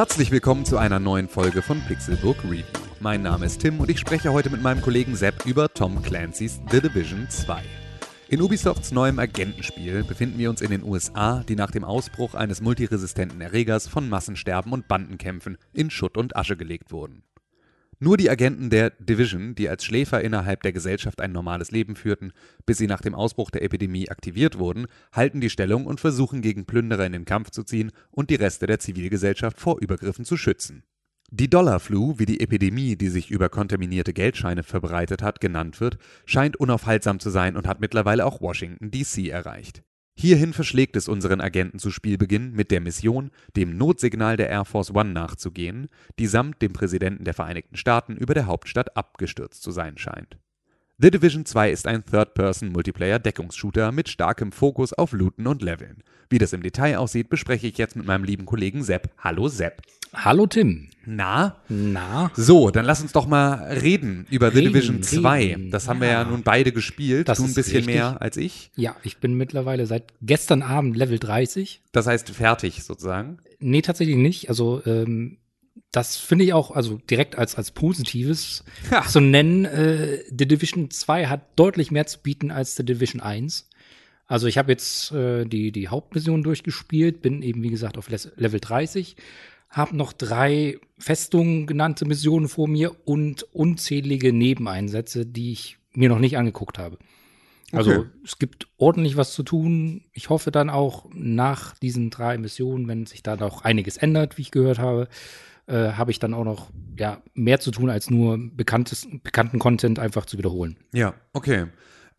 Herzlich willkommen zu einer neuen Folge von Pixelbook Review. Mein Name ist Tim und ich spreche heute mit meinem Kollegen Sepp über Tom Clancy's The Division 2. In Ubisofts neuem Agentenspiel befinden wir uns in den USA, die nach dem Ausbruch eines multiresistenten Erregers von Massensterben und Bandenkämpfen in Schutt und Asche gelegt wurden. Nur die Agenten der Division, die als Schläfer innerhalb der Gesellschaft ein normales Leben führten, bis sie nach dem Ausbruch der Epidemie aktiviert wurden, halten die Stellung und versuchen gegen Plünderer in den Kampf zu ziehen und die Reste der Zivilgesellschaft vor Übergriffen zu schützen. Die Dollarflu, wie die Epidemie, die sich über kontaminierte Geldscheine verbreitet hat, genannt wird, scheint unaufhaltsam zu sein und hat mittlerweile auch Washington DC erreicht. Hierhin verschlägt es unseren Agenten zu Spielbeginn mit der Mission, dem Notsignal der Air Force One nachzugehen, die samt dem Präsidenten der Vereinigten Staaten über der Hauptstadt abgestürzt zu sein scheint. The Division 2 ist ein Third-Person-Multiplayer-Deckungsshooter mit starkem Fokus auf Looten und Leveln. Wie das im Detail aussieht, bespreche ich jetzt mit meinem lieben Kollegen Sepp. Hallo Sepp. Hallo Tim. Na? Na? So, dann lass uns doch mal reden über The Reden, Division 2. reden. Das haben wir Ja. ja nun beide gespielt. Das du ein bisschen richtig. mehr als ich. Ja, ich bin mittlerweile seit gestern Abend Level 30. Das heißt fertig sozusagen. Nee, tatsächlich nicht. Also, ähm, das finde ich auch, also direkt als, als Positives Ha. zu nennen. Äh, The Division 2 hat deutlich mehr zu bieten als The Division 1. Also ich habe jetzt äh, die, die Hauptmission durchgespielt, bin eben, wie gesagt, auf Les- Level 30, habe noch drei Festungen genannte Missionen vor mir und unzählige Nebeneinsätze, die ich mir noch nicht angeguckt habe. Also Okay. es gibt ordentlich was zu tun. Ich hoffe dann auch nach diesen drei Missionen, wenn sich da noch einiges ändert, wie ich gehört habe, äh, habe ich dann auch noch ja, mehr zu tun, als nur bekanntes, bekannten Content einfach zu wiederholen. Ja, okay.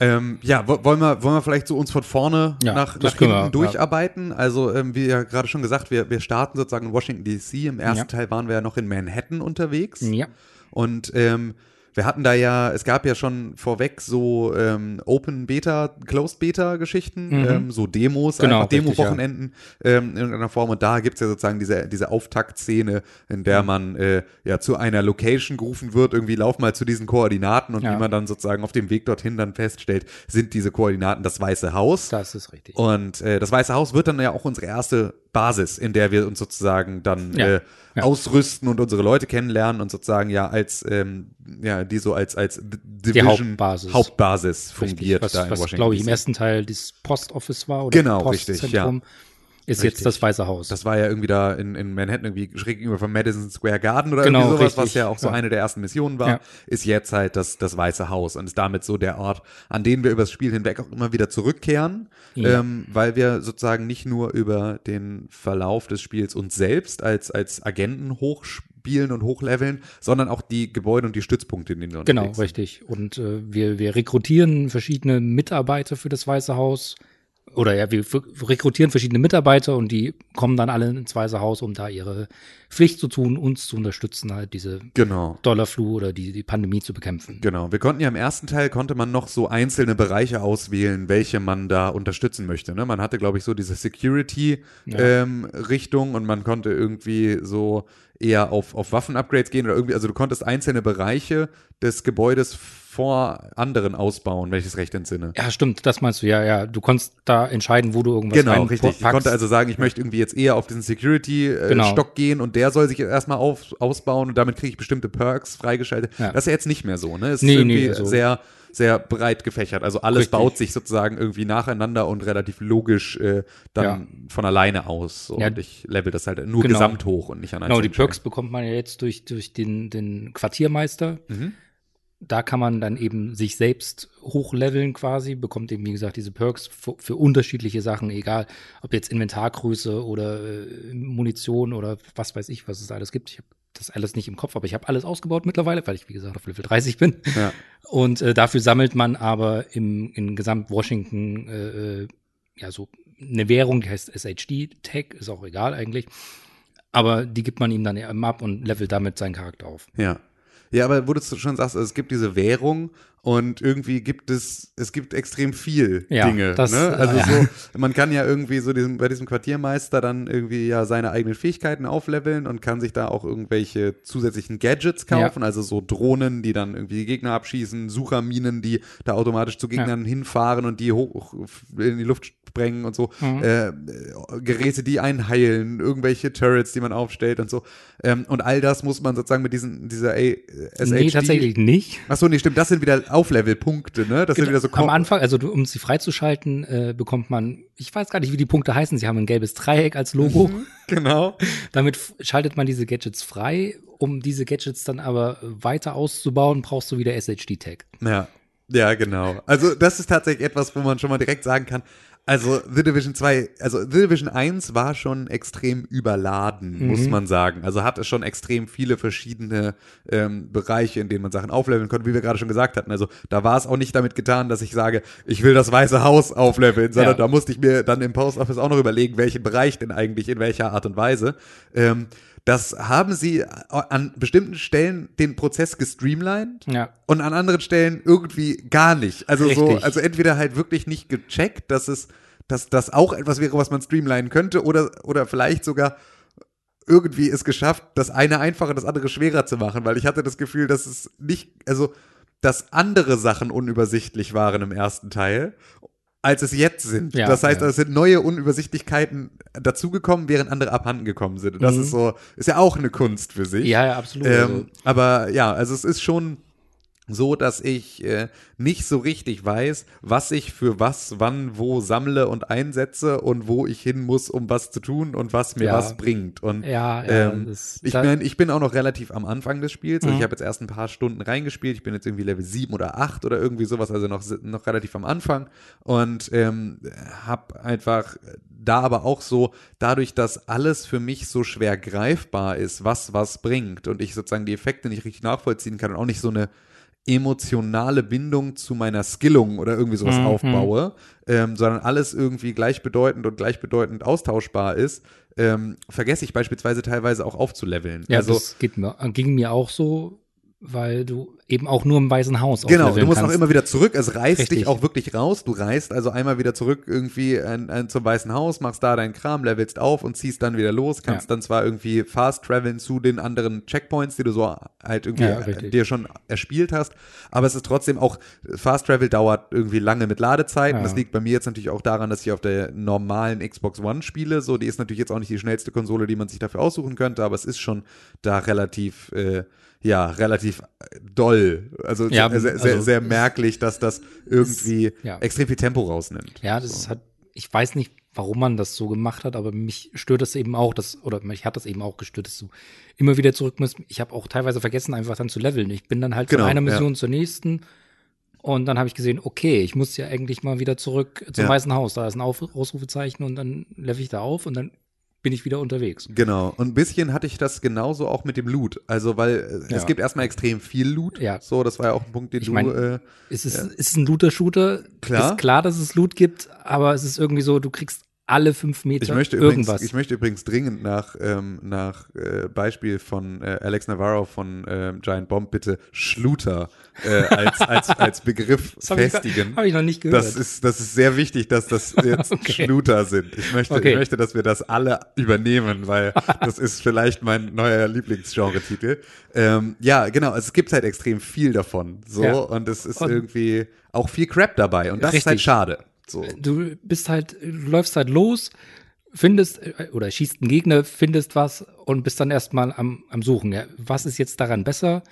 Ähm, ja, wo- wollen wir, wollen wir vielleicht so uns von vorne Ja, nach, nach hinten wir, durcharbeiten? Also, ähm, wie ja gerade schon gesagt, wir, wir starten sozusagen in Washington DC. Im ersten Ja. Teil waren wir ja noch in Manhattan unterwegs. Ja. Und ähm, wir hatten da ja, es gab ja schon vorweg so ähm, Open Beta, Closed Beta Geschichten, ähm, so Demos, Mhm. Genau, einfach Demo-Wochenenden ähm, in irgendeiner Form. Und da gibt's ja sozusagen diese, diese Auftaktszene, in Mhm. der man äh, ja zu einer Location gerufen wird, irgendwie lauf mal zu diesen Koordinaten und Ja. wie man dann sozusagen auf dem Weg dorthin dann feststellt, sind diese Koordinaten das Weiße Haus. Das ist richtig. Und äh, das Weiße Haus wird dann ja auch unsere erste Basis, in der wir uns sozusagen dann Ja, äh, ja. ausrüsten und unsere Leute kennenlernen und sozusagen ja als ähm, ja die so als als Division Hauptbasis. Hauptbasis Richtig. fungiert was, da in was Washington. glaube ich, im ersten Teil das Postoffice war oder Genau, richtig, Postzentrum, ist Richtig. jetzt das Weiße Haus. Das war ja irgendwie da in, in Manhattan irgendwie schräg gegenüber vom Madison Square Garden oder Genau, irgendwie sowas, was richtig, ja auch so ja. eine der ersten Missionen war, Ja. ist jetzt halt das, das Weiße Haus und ist damit so der Ort, an den wir übers Spiel hinweg auch immer wieder zurückkehren, Ja. ähm, weil wir sozusagen nicht nur über den Verlauf des Spiels uns selbst als, als Agenten hochspielen und hochleveln, sondern auch die Gebäude und die Stützpunkte, in denen wir Genau, unterwegs sind. richtig. Und äh, wir, wir rekrutieren verschiedene Mitarbeiter für das Weiße Haus. Oder ja, wir rekrutieren verschiedene Mitarbeiter und die kommen dann alle ins Weiße Haus, um da ihre Pflicht zu tun, uns zu unterstützen, halt diese Genau. Dollarflu oder die, die Pandemie zu bekämpfen. Genau, wir konnten ja im ersten Teil konnte man noch so einzelne Bereiche auswählen, welche man da unterstützen möchte. Ne? Man hatte, glaube ich, so diese Security-Richtung und man konnte irgendwie so eher auf, auf Waffen-Upgrades gehen oder irgendwie, also du konntest einzelne Bereiche des Gebäudes vor anderen ausbauen, wenn ich es recht entsinne. Ja, stimmt, das meinst du, ja, ja. Du konntest da entscheiden, wo du irgendwas Genau, richtig. Ich konnte also sagen, ich möchte irgendwie jetzt eher auf diesen Security-Stock Genau. gehen und der soll sich jetzt erstmal auf, ausbauen und damit kriege ich bestimmte Perks freigeschaltet. Ja. Das ist ja jetzt nicht mehr so, ne? Es Nee, ist irgendwie nee, also- sehr, sehr breit gefächert. Also alles Richtig. baut sich sozusagen irgendwie nacheinander und relativ logisch äh, dann Ja. von alleine aus. So. Ja. Und ich level das halt nur Genau. gesamt hoch und nicht an Genau, die Perks bekommt man ja jetzt durch, durch den, den Quartiermeister. Mhm. Da kann man dann eben sich selbst hochleveln quasi, bekommt eben, wie gesagt, diese Perks für, für unterschiedliche Sachen, egal ob jetzt Inventargröße oder äh, Munition oder was weiß ich, was es alles gibt. Ich habe das alles nicht im Kopf, aber ich habe alles ausgebaut mittlerweile, weil ich, wie gesagt, auf Level 30 bin. Ja. Und äh, dafür sammelt man aber im, in Gesamt-Washington äh, äh, ja so eine Währung, die heißt SHD-Tag, ist auch egal eigentlich. Aber die gibt man ihm dann eben ab und levelt damit seinen Charakter auf. Ja. Ja, aber wo du schon sagst, also es gibt diese Währung und irgendwie gibt es, es gibt extrem viel Ja, Dinge. das- ne? Also ja. so, man kann ja irgendwie so diesem, bei diesem Quartiermeister dann irgendwie ja seine eigenen Fähigkeiten aufleveln und kann sich da auch irgendwelche zusätzlichen Gadgets kaufen, also so Drohnen, die dann irgendwie die Gegner abschießen, Sucherminen, die da automatisch zu Gegnern hinfahren und die hoch in die Luft sprengen und so, Mhm. äh, Geräte, die einen heilen, irgendwelche Turrets, die man aufstellt und so. Ähm, und all das muss man sozusagen mit diesen, dieser A SHD Nee, tatsächlich nicht. Achso, nee, stimmt, das sind wieder Auflevel-Punkte, ne? Das sind wieder so Genau. Am Kom- Anfang, also um sie freizuschalten, äh, bekommt man, ich weiß gar nicht, wie die Punkte heißen, sie haben ein gelbes Dreieck als Logo. Genau. Damit schaltet man diese Gadgets frei. Um diese Gadgets dann aber weiter auszubauen, brauchst du wieder SHD-Tag. Ja. Ja, genau. Also, das ist tatsächlich etwas, wo man schon mal direkt sagen kann, also The Division 2, also The Division 1 war schon extrem überladen, muss man sagen. Also hatte schon extrem viele verschiedene ähm, Bereiche, in denen man Sachen aufleveln konnte, wie wir gerade schon gesagt hatten. Also da war es auch nicht damit getan, dass ich sage, ich will das Weiße Haus aufleveln, sondern Ja. da musste ich mir dann im Post Office auch noch überlegen, welchen Bereich denn eigentlich in welcher Art und Weise. Ähm, das haben sie an bestimmten Stellen den Prozess gestreamlined Ja. und an anderen Stellen irgendwie gar nicht. Also so, Richtig. also entweder halt wirklich nicht gecheckt, dass es, dass das auch etwas wäre, was man streamlinen könnte, oder, oder vielleicht sogar irgendwie es geschafft, das eine einfacher, das andere schwerer zu machen, weil ich hatte das Gefühl, dass es nicht, also, dass andere Sachen unübersichtlich waren im ersten Teil, als es jetzt sind. Ja, das heißt, ja. es sind neue Unübersichtlichkeiten dazugekommen, während andere abhanden gekommen sind. Und das Mhm. ist so, ist ja auch eine Kunst für sich. Ja, ja, absolut. Also, Ähm, aber ja, also es ist schon so, dass ich äh, nicht so richtig weiß, was ich für was, wann, wo sammle und einsetze und wo ich hin muss, um was zu tun und was mir Ja. was bringt. Und ja, ja, ähm, das, ich, da- mein, ich bin auch noch relativ am Anfang des Spiels. Also Mhm. ich habe jetzt erst ein paar Stunden reingespielt. Ich bin jetzt irgendwie Level 7 oder 8 oder irgendwie sowas, also noch, noch relativ am Anfang. Und ähm, habe einfach da aber auch so, dadurch, dass alles für mich so schwer greifbar ist, was was bringt und ich sozusagen die Effekte nicht richtig nachvollziehen kann und auch nicht so eine emotionale Bindung zu meiner Skillung oder irgendwie sowas Mhm. aufbaue, ähm, sondern alles irgendwie gleichbedeutend und gleichbedeutend austauschbar ist, ähm, vergesse ich beispielsweise teilweise auch aufzuleveln. ja, also das geht mir, ging mir auch so, weil du eben auch nur im Weißen Haus Genau, du musst auch kannst. immer wieder zurück. Es reißt Richtig. dich auch wirklich raus. Du reist also einmal wieder zurück irgendwie ein, ein, zum Weißen Haus, machst da deinen Kram, levelst auf und ziehst dann wieder los. Kannst Ja. dann zwar irgendwie fast traveln zu den anderen Checkpoints, die du so halt irgendwie Ja, dir schon erspielt hast. Aber es ist trotzdem auch, Fast Travel dauert irgendwie lange mit Ladezeiten. Ja. Das liegt bei mir jetzt natürlich auch daran, dass ich auf der normalen Xbox One spiele. So, die ist natürlich jetzt auch nicht die schnellste Konsole, die man sich dafür aussuchen könnte, aber es ist schon da relativ, äh, ja, relativ äh, doll. Also, Ja, sehr, sehr, also- sehr merklich, dass das irgendwie ja. extrem viel Tempo rausnimmt. Ja, das hat, ich weiß nicht, warum man das so gemacht hat, aber mich stört das eben auch, dass, oder mich hat das eben auch gestört, dass du immer wieder zurück musst. Ich habe auch teilweise vergessen, einfach dann zu leveln. Ich bin dann halt Genau, von einer ja. Mission zur nächsten und dann habe ich gesehen, okay, ich muss ja eigentlich mal wieder zurück zum Ja. Weißen Haus. Da ist ein Ausrufezeichen und dann level ich da auf und dann bin ich wieder unterwegs. Genau. Und ein bisschen hatte ich das genauso auch mit dem Loot. Also, weil äh, es Ja. gibt erstmal extrem viel Loot. Ja. So, das war ja auch ein Punkt, den Ich du, mein, äh, Es ist, es ist ein Looter-Shooter. Klar. Ist klar, dass es Loot gibt, aber es ist irgendwie so, du kriegst alle fünf Meter Ich möchte übrigens, irgendwas. ich möchte übrigens dringend nach, ähm, nach äh, Beispiel von äh, Alex Navarro von ähm, Giant Bomb bitte Schluter äh, als, als, als Begriff das habe ich, festigen. hab ich noch nicht gehört. Das ist, das ist sehr wichtig, dass das jetzt Okay. Schluter sind. Ich möchte, Okay. ich möchte, dass wir das alle übernehmen, weil das ist vielleicht mein neuer Lieblingsgenre-Titel. Ähm, ja, genau. Es gibt halt extrem viel davon. So, Ja. und es ist Und- irgendwie auch viel Crap dabei. Und das ist halt Richtig. schade. So. du bist halt, du läufst halt los, findest äh, oder schießt einen Gegner, findest was und bist dann erstmal am, am Suchen. Ja, was ist jetzt daran besser?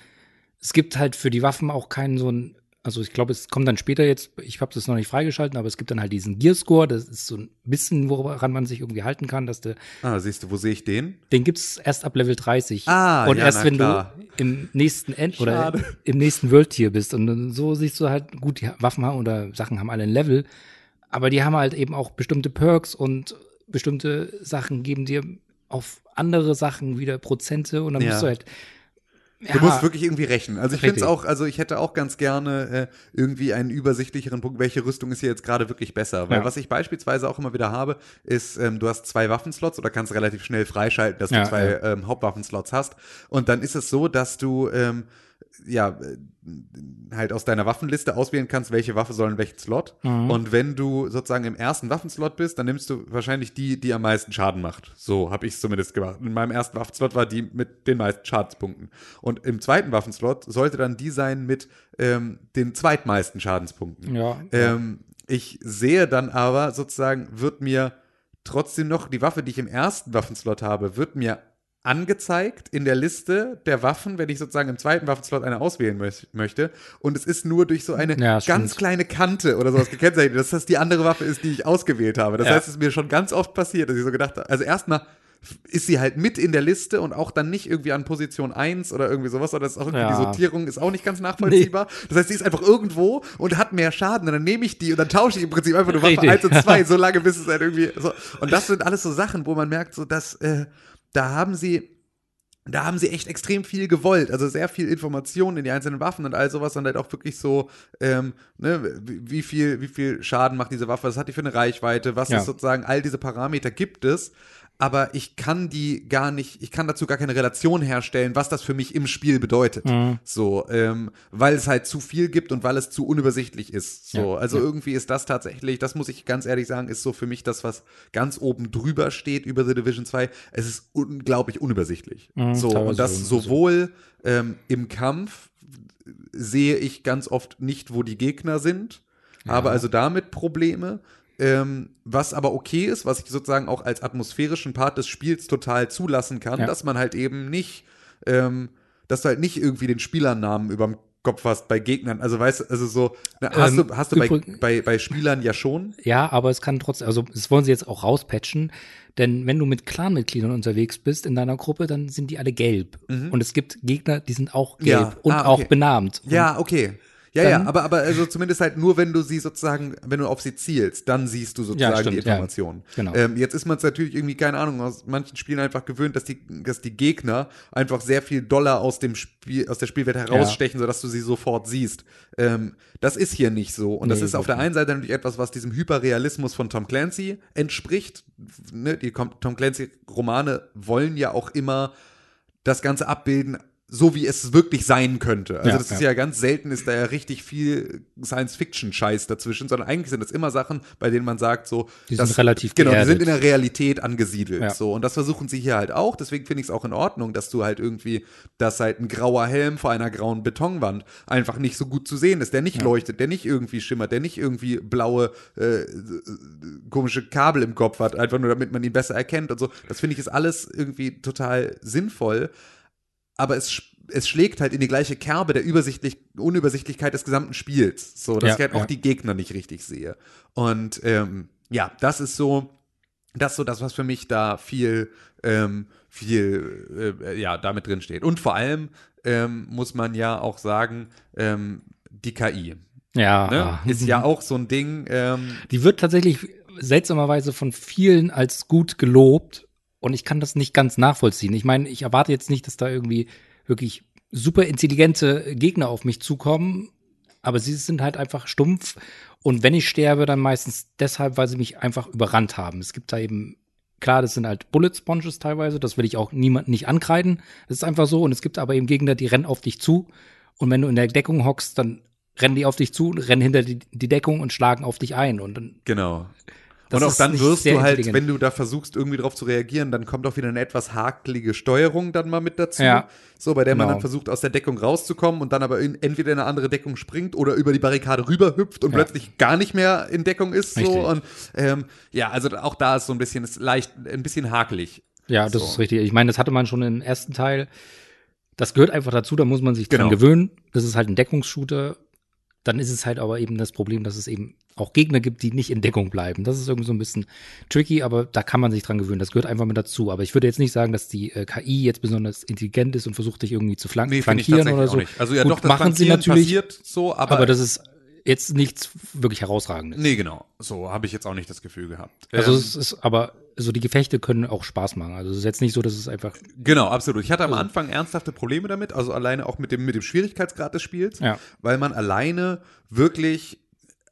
Es gibt halt für die Waffen auch keinen so ein, also ich glaube, es kommt dann später jetzt, ich habe das noch nicht freigeschalten, aber es gibt dann halt diesen Gearscore, das ist so ein bisschen, woran man sich irgendwie halten kann, dass der, Ah, siehst du, wo sehe ich den? den gibt's erst ab Level 30. Ah, und ja, erst wenn klar. du im nächsten End oder Schade. im nächsten World Tier bist. Und so siehst du halt, gut, die Waffen haben oder Sachen haben alle ein Level, aber die haben halt eben auch bestimmte Perks und bestimmte Sachen geben dir auf andere Sachen wieder Prozente und dann Ja. musst du halt. Ja, Du musst wirklich irgendwie rechnen. Also ich finde es auch, also ich hätte auch ganz gerne äh, irgendwie einen übersichtlicheren Punkt, welche Rüstung ist hier jetzt gerade wirklich besser. Weil Ja. was ich beispielsweise auch immer wieder habe, ist, ähm, du hast zwei Waffenslots oder kannst relativ schnell freischalten, dass Ja, du zwei ähm, Hauptwaffenslots hast. Und dann ist es so, dass du ähm, ja, äh, halt aus deiner Waffenliste auswählen kannst, welche Waffe soll in welchen Slot. Mhm. Und wenn du sozusagen im ersten Waffenslot bist, dann nimmst du wahrscheinlich die, die am meisten Schaden macht. So habe ich es zumindest gemacht. In meinem ersten Waffenslot war die mit den meisten Schadenspunkten. Und im zweiten Waffenslot sollte dann die sein mit ähm, den zweitmeisten Schadenspunkten. Ja. Ähm, ich sehe dann aber sozusagen, wird mir trotzdem noch die Waffe, die ich im ersten Waffenslot habe, wird mir angezeigt in der Liste der Waffen, wenn ich sozusagen im zweiten Waffenslot eine auswählen möch möchte. Und es ist nur durch so eine Ja, ganz kleine Kante oder sowas gekennzeichnet, dass das die andere Waffe ist, die ich ausgewählt habe. Das Ja. heißt, es ist mir schon ganz oft passiert, dass ich so gedacht habe, also erstmal ist sie halt mit in der Liste und auch dann nicht irgendwie an Position 1 oder irgendwie sowas, sondern das ist auch irgendwie Ja. die Sortierung ist auch nicht ganz nachvollziehbar. Das heißt, die ist einfach irgendwo und hat mehr Schaden und dann nehme ich die und dann tausche ich im Prinzip einfach nur Waffe Richtig. 1 und 2, so lange bis es halt irgendwie so. Und das sind alles so Sachen, wo man merkt, so dass äh, da haben sie da haben sie echt extrem viel gewollt. Also sehr viel Informationen in die einzelnen Waffen und all sowas und halt auch wirklich so, ähm, ne, wie viel, wie viel Schaden macht diese Waffe, was hat die für eine Reichweite, was Ja. ist sozusagen, all diese Parameter gibt es. Aber ich kann die gar nicht, ich kann dazu gar keine Relation herstellen, was das für mich im Spiel bedeutet. Mhm. So, ähm, weil es halt zu viel gibt und weil es zu unübersichtlich ist. So, Ja, also ja. irgendwie ist das tatsächlich, das muss ich ganz ehrlich sagen, ist so für mich das, was ganz oben drüber steht über The Division 2. Es ist unglaublich unübersichtlich. Mhm, so, und das so. sowohl ähm, im Kampf sehe ich ganz oft nicht, wo die Gegner sind, habe also damit Probleme. Ähm, was aber okay ist, was ich sozusagen auch als atmosphärischen Part des Spiels total zulassen kann, Ja. dass man halt eben nicht, ähm, dass du halt nicht irgendwie den Spielernamen überm Kopf hast bei Gegnern. Also weißt du, also so, na, hast Ähm, du, hast du bei, bei, bei Spielern ja schon. Ja, aber es kann trotzdem, also das wollen sie jetzt auch rauspatchen, denn wenn du mit Clanmitgliedern unterwegs bist in deiner Gruppe, dann sind die alle gelb. Und es gibt Gegner, die sind auch gelb Mhm. Ja. und Ah, auch okay. benannt. Ja, okay. Ja, ja, aber, aber also zumindest halt nur, wenn du sie sozusagen, wenn du auf sie zielst, dann siehst du sozusagen stimmt, die ja. Informationen. Genau. Ähm, jetzt ist man es natürlich irgendwie, keine Ahnung, aus manchen Spielen einfach gewöhnt, dass die, dass die Gegner einfach sehr viel Dollar aus dem Spiel, aus der Spielwelt herausstechen, sodass du sie sofort siehst. Ähm, das ist hier nicht so. Und das Nee, ist auf der einen Seite natürlich etwas, was diesem Hyperrealismus von Tom Clancy entspricht. Ne? Die Tom Clancy-Romane wollen ja auch immer das Ganze abbilden, so wie es wirklich sein könnte. Also Ja, das ist ja. ja ganz selten, ist da ja richtig viel Science-Fiction-Scheiß dazwischen, sondern eigentlich sind das immer Sachen, bei denen man sagt so, Die das, sind relativ Genau, die geerdet. sind in der Realität angesiedelt. Ja. So, und das versuchen sie hier halt auch. Deswegen finde ich es auch in Ordnung, dass du halt irgendwie, dass halt ein grauer Helm vor einer grauen Betonwand einfach nicht so gut zu sehen ist, der nicht leuchtet, der nicht irgendwie schimmert, der nicht irgendwie blaue, äh, komische Kabel im Kopf hat, einfach nur damit man ihn besser erkennt und so. Das finde ich ist alles irgendwie total sinnvoll aber es, es schlägt halt in die gleiche Kerbe der Übersichtlich Unübersichtlichkeit des gesamten Spiels. So, dass Ja, ich halt auch ja. die Gegner nicht richtig sehe. Und ähm, ja, das ist so, das ist so das, was für mich da viel, ähm, viel, äh, ja, damit drin steht. Und vor allem ähm, muss man ja auch sagen, ähm, die KI. Ja, Ne? Ist ja auch so ein Ding, ähm, Die wird tatsächlich seltsamerweise von vielen als gut gelobt und ich kann das nicht ganz nachvollziehen. Ich meine, ich erwarte jetzt nicht, dass da irgendwie wirklich super intelligente Gegner auf mich zukommen, aber sie sind halt einfach stumpf und wenn ich sterbe, dann meistens deshalb, weil sie mich einfach überrannt haben. Es gibt da eben Klar, das sind halt Bullet Sponges teilweise, das will ich auch niemand nicht ankreiden. Das ist einfach so. Und es gibt aber eben Gegner, die rennen auf dich zu. Und wenn du in der Deckung hockst, dann rennen die auf dich zu, rennen hinter die, die Deckung und schlagen auf dich ein. Und dann Genau. Das und auch dann wirst du halt, wenn du da versuchst, irgendwie drauf zu reagieren, dann kommt auch wieder eine etwas hakelige Steuerung dann mal mit dazu. Ja. So, bei der man Genau. dann versucht, aus der Deckung rauszukommen und dann aber in, entweder in eine andere Deckung springt oder über die Barrikade rüberhüpft und Ja. plötzlich gar nicht mehr in Deckung ist. So. Und ähm, ja, also auch da ist so ein bisschen, ist leicht, ein bisschen hakelig. Ja, das So. ist richtig. Ich meine, das hatte man schon im ersten Teil. Das gehört einfach dazu, da muss man sich dran Genau. gewöhnen. Das ist halt ein Deckungsshooter. Dann ist es halt aber eben das Problem, dass es eben auch Gegner gibt, die nicht in Deckung bleiben. Das ist irgendwie so ein bisschen tricky, aber da kann man sich dran gewöhnen. Das gehört einfach mit dazu. Aber ich würde jetzt nicht sagen, dass die äh, KI jetzt besonders intelligent ist und versucht dich irgendwie zu flank Nee, finde ich flankieren oder so. Also ja, Gut, doch, das machen sie natürlich, passiert so, aber, aber, das ist jetzt nichts wirklich herausragendes. Nee, genau. So habe ich jetzt auch nicht das Gefühl gehabt. Also Ähm, es ist, aber so die Gefechte können auch Spaß machen. Also es ist jetzt nicht so, dass es einfach Genau, absolut. Ich hatte am Also- Anfang ernsthafte Probleme damit, also alleine auch mit dem, mit dem Schwierigkeitsgrad des Spiels, Ja. weil man alleine wirklich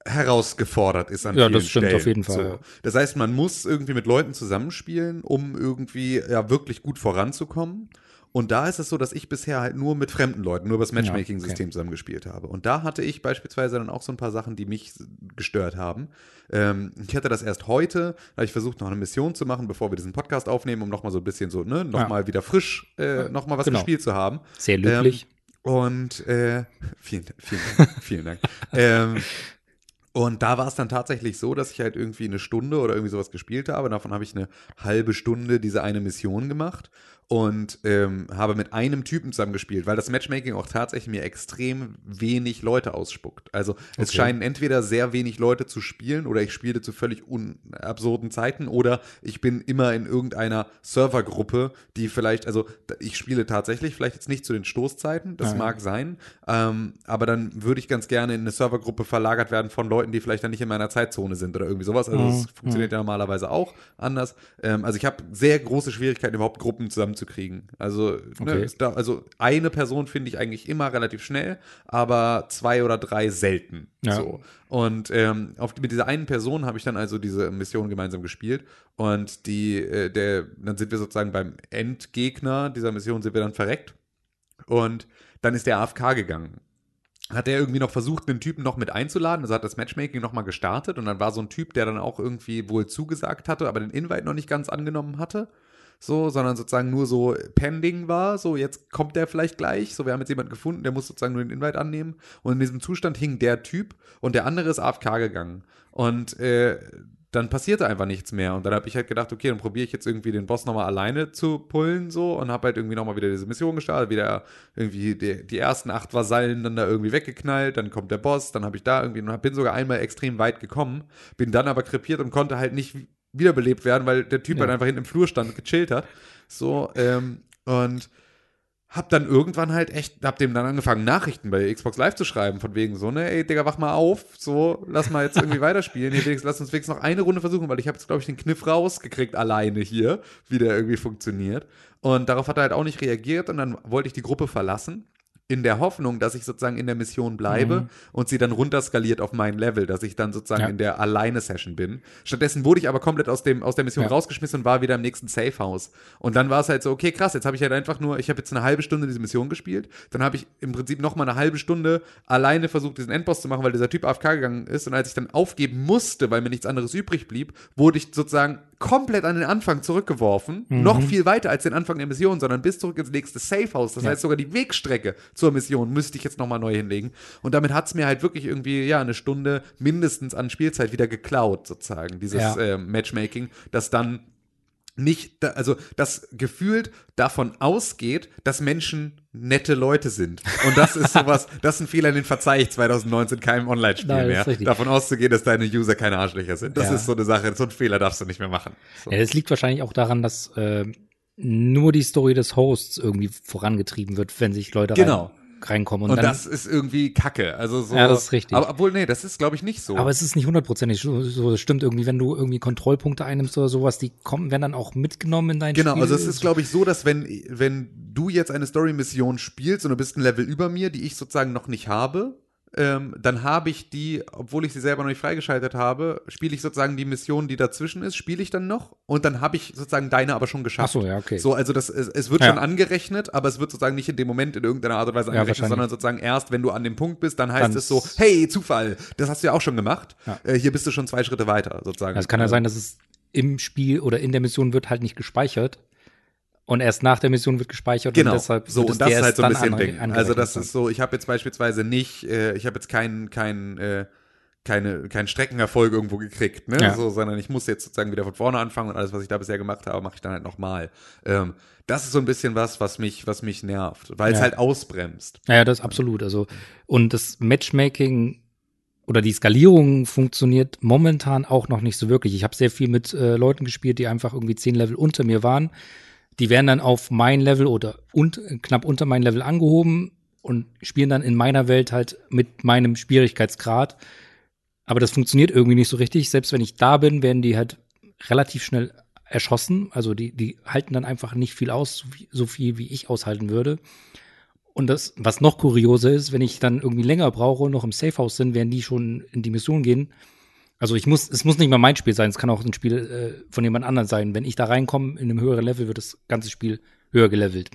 herausgefordert ist an Ja, vielen das stimmt Stellen. auf jeden Fall, So. ja. Das heißt, man muss irgendwie mit Leuten zusammenspielen, um irgendwie ja wirklich gut voranzukommen. Und da ist es so, dass ich bisher halt nur mit fremden Leuten, nur über das Matchmaking-System ja, okay. zusammen gespielt habe. Und da hatte ich beispielsweise dann auch so ein paar Sachen, die mich gestört haben. Ähm, ich hatte das erst heute, da habe ich versucht, noch eine Mission zu machen, bevor wir diesen Podcast aufnehmen, um nochmal so ein bisschen so, ne, nochmal ja. wieder frisch, äh, nochmal was genau. gespielt zu haben. Sehr löblich. Ähm, und äh, vielen, vielen Dank. vielen Dank. ähm, und da war es dann tatsächlich so, dass ich halt irgendwie eine Stunde oder irgendwie sowas gespielt habe. Davon habe ich eine halbe Stunde diese eine Mission gemacht und ähm, habe mit einem Typen zusammengespielt, weil das Matchmaking auch tatsächlich mir extrem wenig Leute ausspuckt. Also es okay. scheinen entweder sehr wenig Leute zu spielen oder ich spiele zu völlig absurden Zeiten oder ich bin immer in irgendeiner Servergruppe, die vielleicht, also ich spiele tatsächlich vielleicht jetzt nicht zu den Stoßzeiten, das Nein. mag sein, ähm, aber dann würde ich ganz gerne in eine Servergruppe verlagert werden von Leuten, die vielleicht dann nicht in meiner Zeitzone sind oder irgendwie sowas. Also das mhm. funktioniert ja normalerweise auch anders. Ähm, also ich habe sehr große Schwierigkeiten überhaupt Gruppen zusammen zu kriegen. Also, ne, okay. ne, da, also eine Person finde ich eigentlich immer relativ schnell, aber zwei oder drei selten. Ja. So. Und ähm, auf, mit dieser einen Person habe ich dann also diese Mission gemeinsam gespielt. Und die, äh, der, dann sind wir sozusagen beim Endgegner dieser Mission sind wir dann verreckt. Und dann ist der AFK gegangen hat er irgendwie noch versucht, einen Typen noch mit einzuladen. Also hat das Matchmaking nochmal gestartet und dann war so ein Typ, der dann auch irgendwie wohl zugesagt hatte, aber den Invite noch nicht ganz angenommen hatte. So, sondern sozusagen nur so pending war, so jetzt kommt der vielleicht gleich, so wir haben jetzt jemanden gefunden, der muss sozusagen nur den Invite annehmen. Und in diesem Zustand hing der Typ und der andere ist AFK gegangen. Und äh, dann passierte einfach nichts mehr und dann habe ich halt gedacht, okay, dann probiere ich jetzt irgendwie den Boss nochmal alleine zu pullen so und habe halt irgendwie nochmal wieder diese Mission gestartet, wieder irgendwie die, die, ersten acht Vasallen dann da irgendwie weggeknallt, dann kommt der Boss, dann habe ich da irgendwie, und bin sogar einmal extrem weit gekommen, bin dann aber krepiert und konnte halt nicht wiederbelebt werden, weil der Typ ja. halt einfach hinten im Flur stand und gechillt hat. So, ähm, und hab dann irgendwann halt echt, hab dem dann angefangen, Nachrichten bei Xbox Live zu schreiben, von wegen so, ne, ey, Digga, wach mal auf, so, lass mal jetzt irgendwie weiterspielen. Hier, wenigstens, lass uns wenigstens noch eine Runde versuchen, weil ich habe jetzt, glaube ich, den Kniff rausgekriegt alleine hier, wie der irgendwie funktioniert. Und darauf hat er halt auch nicht reagiert und dann wollte ich die Gruppe verlassen in der Hoffnung, dass ich sozusagen in der Mission bleibe mhm. und sie dann runterskaliert auf mein Level, dass ich dann sozusagen ja. in der Alleine-Session bin. Stattdessen wurde ich aber komplett aus, dem, aus der Mission ja. rausgeschmissen und war wieder im nächsten Safe-House. Und dann war es halt so, okay, krass, jetzt habe ich halt einfach nur, ich habe jetzt eine halbe Stunde diese Mission gespielt, dann habe ich im Prinzip noch mal eine halbe Stunde alleine versucht, diesen Endboss zu machen, weil dieser Typ AFK gegangen ist und als ich dann aufgeben musste, weil mir nichts anderes übrig blieb, wurde ich sozusagen komplett an den Anfang zurückgeworfen, mhm. noch viel weiter als den Anfang der Mission, sondern bis zurück ins nächste Safehouse. Das ja. heißt, sogar die Wegstrecke zur Mission müsste ich jetzt nochmal neu hinlegen. Und damit hat es mir halt wirklich irgendwie, ja, eine Stunde mindestens an Spielzeit wieder geklaut, sozusagen, dieses ja. äh, Matchmaking, das dann nicht, also das gefühlt davon ausgeht, dass Menschen nette Leute sind. Und das ist sowas, das ist ein Fehler, den verzeih ich 2019 keinem Online-Spiel mehr. Davon auszugehen, dass deine User keine Arschlöcher sind. Das ja. ist so eine Sache, so ein Fehler darfst du nicht mehr machen. So. Ja, das liegt wahrscheinlich auch daran, dass äh, nur die Story des Hosts irgendwie vorangetrieben wird, wenn sich Leute genau reinkommen. Und, und das ist irgendwie Kacke. Also so. Ja, das ist richtig. Aber obwohl, nee, das ist, glaube ich, nicht so. Aber es ist nicht hundertprozentig so. Das stimmt irgendwie, wenn du irgendwie Kontrollpunkte einnimmst oder sowas, die kommen, werden dann auch mitgenommen in dein genau, Spiel. Genau, also es ist, glaube ich, so, dass wenn, wenn du jetzt eine Story-Mission spielst und du bist ein Level über mir, die ich sozusagen noch nicht habe, ähm, dann habe ich die, obwohl ich sie selber noch nicht freigeschaltet habe, spiele ich sozusagen die Mission, die dazwischen ist, spiele ich dann noch und dann habe ich sozusagen deine aber schon geschafft. Ach so, ja, okay. So, also das, es, es wird ja. schon angerechnet, aber es wird sozusagen nicht in dem Moment in irgendeiner Art und Weise angerechnet, ja, sondern sozusagen erst, wenn du an dem Punkt bist, dann heißt dann es so, hey, Zufall, das hast du ja auch schon gemacht. Ja. Äh, hier bist du schon zwei Schritte weiter, sozusagen. Es kann ja sein, dass es im Spiel oder in der Mission wird halt nicht gespeichert. Und erst nach der Mission wird gespeichert genau. und deshalb so und das ist halt so ein bisschen Ding. Also das ist so, ich habe jetzt beispielsweise nicht, äh, ich habe jetzt keinen kein, äh, keine keinen Streckenerfolg irgendwo gekriegt, ne? Ja. So, sondern ich muss jetzt sozusagen wieder von vorne anfangen und alles, was ich da bisher gemacht habe, mache ich dann halt nochmal. Ähm, das ist so ein bisschen was, was mich, was mich nervt, weil ja. es halt ausbremst. Ja, das ist absolut. Also und das Matchmaking oder die Skalierung funktioniert momentan auch noch nicht so wirklich. Ich habe sehr viel mit äh, Leuten gespielt, die einfach irgendwie zehn Level unter mir waren die werden dann auf mein Level oder und, knapp unter mein Level angehoben und spielen dann in meiner Welt halt mit meinem Schwierigkeitsgrad. Aber das funktioniert irgendwie nicht so richtig. Selbst wenn ich da bin, werden die halt relativ schnell erschossen. Also die, die halten dann einfach nicht viel aus, so viel wie ich aushalten würde. Und das, was noch kurioser ist, wenn ich dann irgendwie länger brauche und noch im Safehouse sind, werden die schon in die Mission gehen also ich muss, es muss nicht mal mein Spiel sein, es kann auch ein Spiel äh, von jemand anderem sein. Wenn ich da reinkomme in einem höheren Level, wird das ganze Spiel höher gelevelt.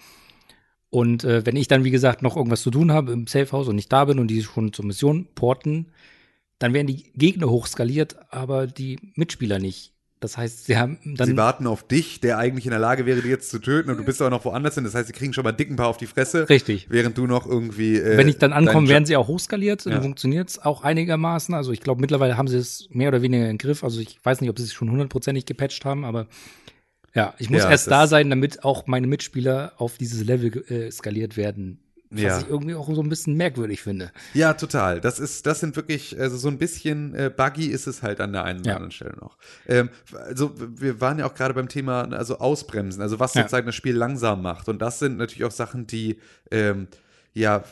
Und äh, wenn ich dann, wie gesagt, noch irgendwas zu tun habe im Safehouse und nicht da bin und die schon zur Mission porten, dann werden die Gegner hochskaliert, aber die Mitspieler nicht. Das heißt, sie haben dann. Sie warten auf dich, der eigentlich in der Lage wäre, die jetzt zu töten und du bist aber noch woanders hin. Das heißt, sie kriegen schon mal dicken Paar auf die Fresse. Richtig. Während du noch irgendwie. Äh, Wenn ich dann ankomme, werden sie auch hochskaliert. Ja. Dann funktioniert es auch einigermaßen. Also ich glaube, mittlerweile haben sie es mehr oder weniger im Griff. Also ich weiß nicht, ob sie es schon hundertprozentig gepatcht haben, aber ja, ich muss Ja, erst da sein, damit auch meine Mitspieler auf dieses Level äh, skaliert werden. Was Ja. ich irgendwie auch so ein bisschen merkwürdig finde. Ja, total. Das ist, das sind wirklich, also so ein bisschen äh, buggy ist es halt an der einen oder Ja. anderen Stelle noch. Ähm, also wir waren ja auch gerade beim Thema, also Ausbremsen, also was Ja. sozusagen das Spiel langsam macht. Und das sind natürlich auch Sachen, die ähm, ja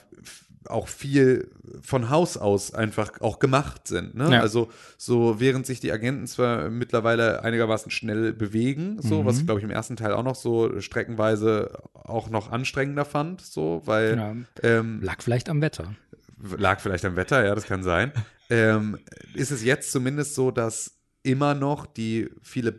auch viel von Haus aus einfach auch gemacht sind. Ne? Ja. Also so während sich die Agenten zwar mittlerweile einigermaßen schnell bewegen, so was ich glaube ich im ersten Teil auch noch so streckenweise auch noch anstrengender fand, so weil Ja. ähm, Lag vielleicht am Wetter. lag vielleicht am Wetter, ja, das kann sein. ähm, ist es jetzt zumindest so, dass immer noch die viele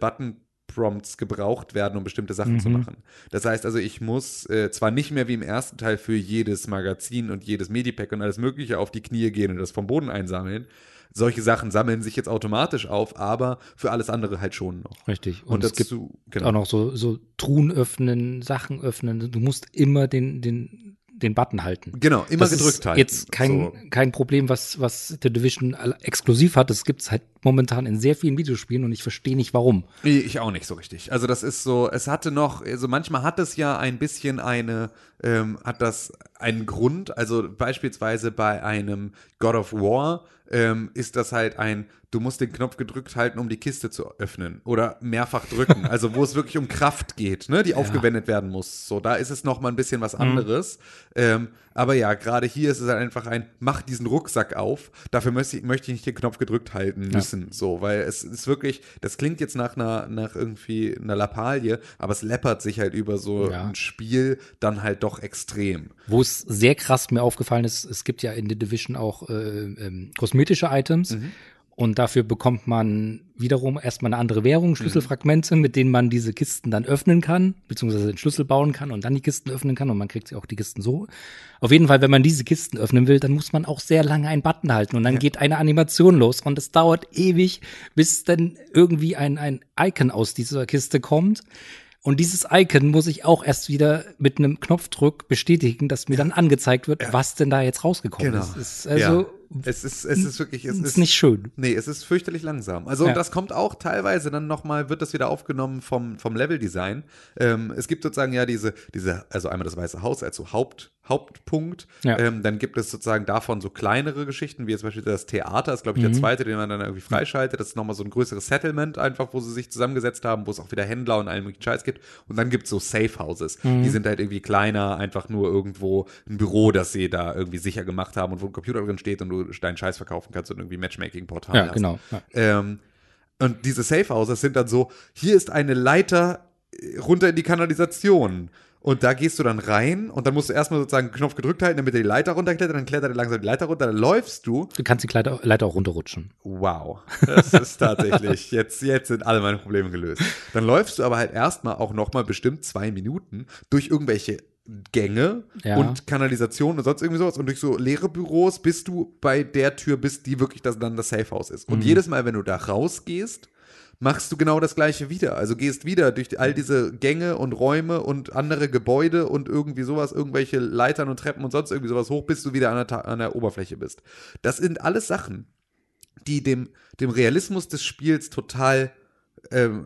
Button-Prompts gebraucht werden, um bestimmte Sachen zu Mhm. machen. Das heißt also, ich muss äh, zwar nicht mehr wie im ersten Teil für jedes Magazin und jedes Medipack und alles Mögliche auf die Knie gehen und das vom Boden einsammeln. Solche Sachen sammeln sich jetzt automatisch auf, aber für alles andere halt schon noch. Richtig. Und, Und, es gibt genau. auch noch so, so Truhen öffnen, Sachen öffnen. Du musst immer den, den, den Button halten. Genau, immer das gedrückt ist halten. jetzt kein, So. kein Problem, was, was The Division exklusiv hat. Das gibt's halt momentan in sehr vielen Videospielen und ich verstehe nicht warum. Ich auch nicht so richtig. Also das ist so, es hatte noch, also manchmal hat es ja ein bisschen eine, ähm, hat das einen Grund. Also beispielsweise bei einem God of War ähm, ist das halt ein, du musst den Knopf gedrückt halten, um die Kiste zu öffnen oder mehrfach drücken. Also wo es wirklich um Kraft geht, ne, die aufgewendet werden muss. So, da ist es noch mal ein bisschen was anderes. Ähm, aber ja, gerade hier ist es halt einfach ein, mach diesen Rucksack auf. Dafür möchte ich, möchte ich nicht den Knopf gedrückt halten müssen, so, weil es ist wirklich, das klingt jetzt nach einer, nach irgendwie einer Lappalie, aber es läppert sich halt über so Ja. ein Spiel dann halt doch extrem. Wo es sehr krass mir aufgefallen ist, es gibt ja in The Division auch äh, ähm, kosmetische Items. Mhm. Und dafür bekommt man wiederum erstmal eine andere Währung, Schlüsselfragmente, mit denen man diese Kisten dann öffnen kann, beziehungsweise den Schlüssel bauen kann und dann die Kisten öffnen kann und man kriegt sie auch die Kisten so. Auf jeden Fall, wenn man diese Kisten öffnen will, dann muss man auch sehr lange einen Button halten und dann geht eine Animation los und es dauert ewig, bis dann irgendwie ein, ein Icon aus dieser Kiste kommt. Und dieses Icon muss ich auch erst wieder mit einem Knopfdruck bestätigen, dass mir dann angezeigt wird, was denn da jetzt rausgekommen Genau. ist. Ist also ja. Es ist, es ist wirklich, es ist, ist nicht schön. Nee, es ist fürchterlich langsam. Also Ja. und das kommt auch teilweise dann nochmal, wird das wieder aufgenommen vom, vom Leveldesign. Ähm, es gibt sozusagen ja diese, diese, also einmal das Weiße Haus als so Haupt, Hauptpunkt. Ja. Ähm, dann gibt es sozusagen davon so kleinere Geschichten, wie jetzt zum Beispiel das Theater, ist glaube ich der zweite, den man dann irgendwie freischaltet. Das ist nochmal so ein größeres Settlement einfach, wo sie sich zusammengesetzt haben, wo es auch wieder Händler und allen möglichen Scheiß gibt. Und dann gibt es so Safe Houses. Die sind halt irgendwie kleiner, einfach nur irgendwo ein Büro, das sie da irgendwie sicher gemacht haben und wo ein Computer drin steht und du deinen Scheiß verkaufen kannst und irgendwie Matchmaking-Portal Ja, hast. genau. Ja. Ähm, und diese Safe Houses sind dann so, hier ist eine Leiter äh, runter in die Kanalisation. Und da gehst du dann rein und dann musst du erstmal sozusagen den Knopf gedrückt halten, damit er die Leiter runterklettert, dann klettert er langsam die Leiter runter, dann läufst du. Du kannst die Leiter, Leiter auch runterrutschen. Wow, das ist tatsächlich, jetzt, jetzt sind alle meine Probleme gelöst. Dann läufst du aber halt erstmal auch nochmal bestimmt zwei Minuten durch irgendwelche Gänge Ja. und Kanalisation und sonst irgendwie sowas und durch so leere Büros, bis du bei der Tür bist, die wirklich das, dann das Safe House ist. Und Mhm. jedes Mal, wenn du da rausgehst, machst du genau das gleiche wieder. Also gehst wieder durch all diese Gänge und Räume und andere Gebäude und irgendwie sowas, irgendwelche Leitern und Treppen und sonst irgendwie sowas hoch, bis du wieder an der, an der Oberfläche bist. Das sind alles Sachen, die dem, dem Realismus des Spiels total ähm,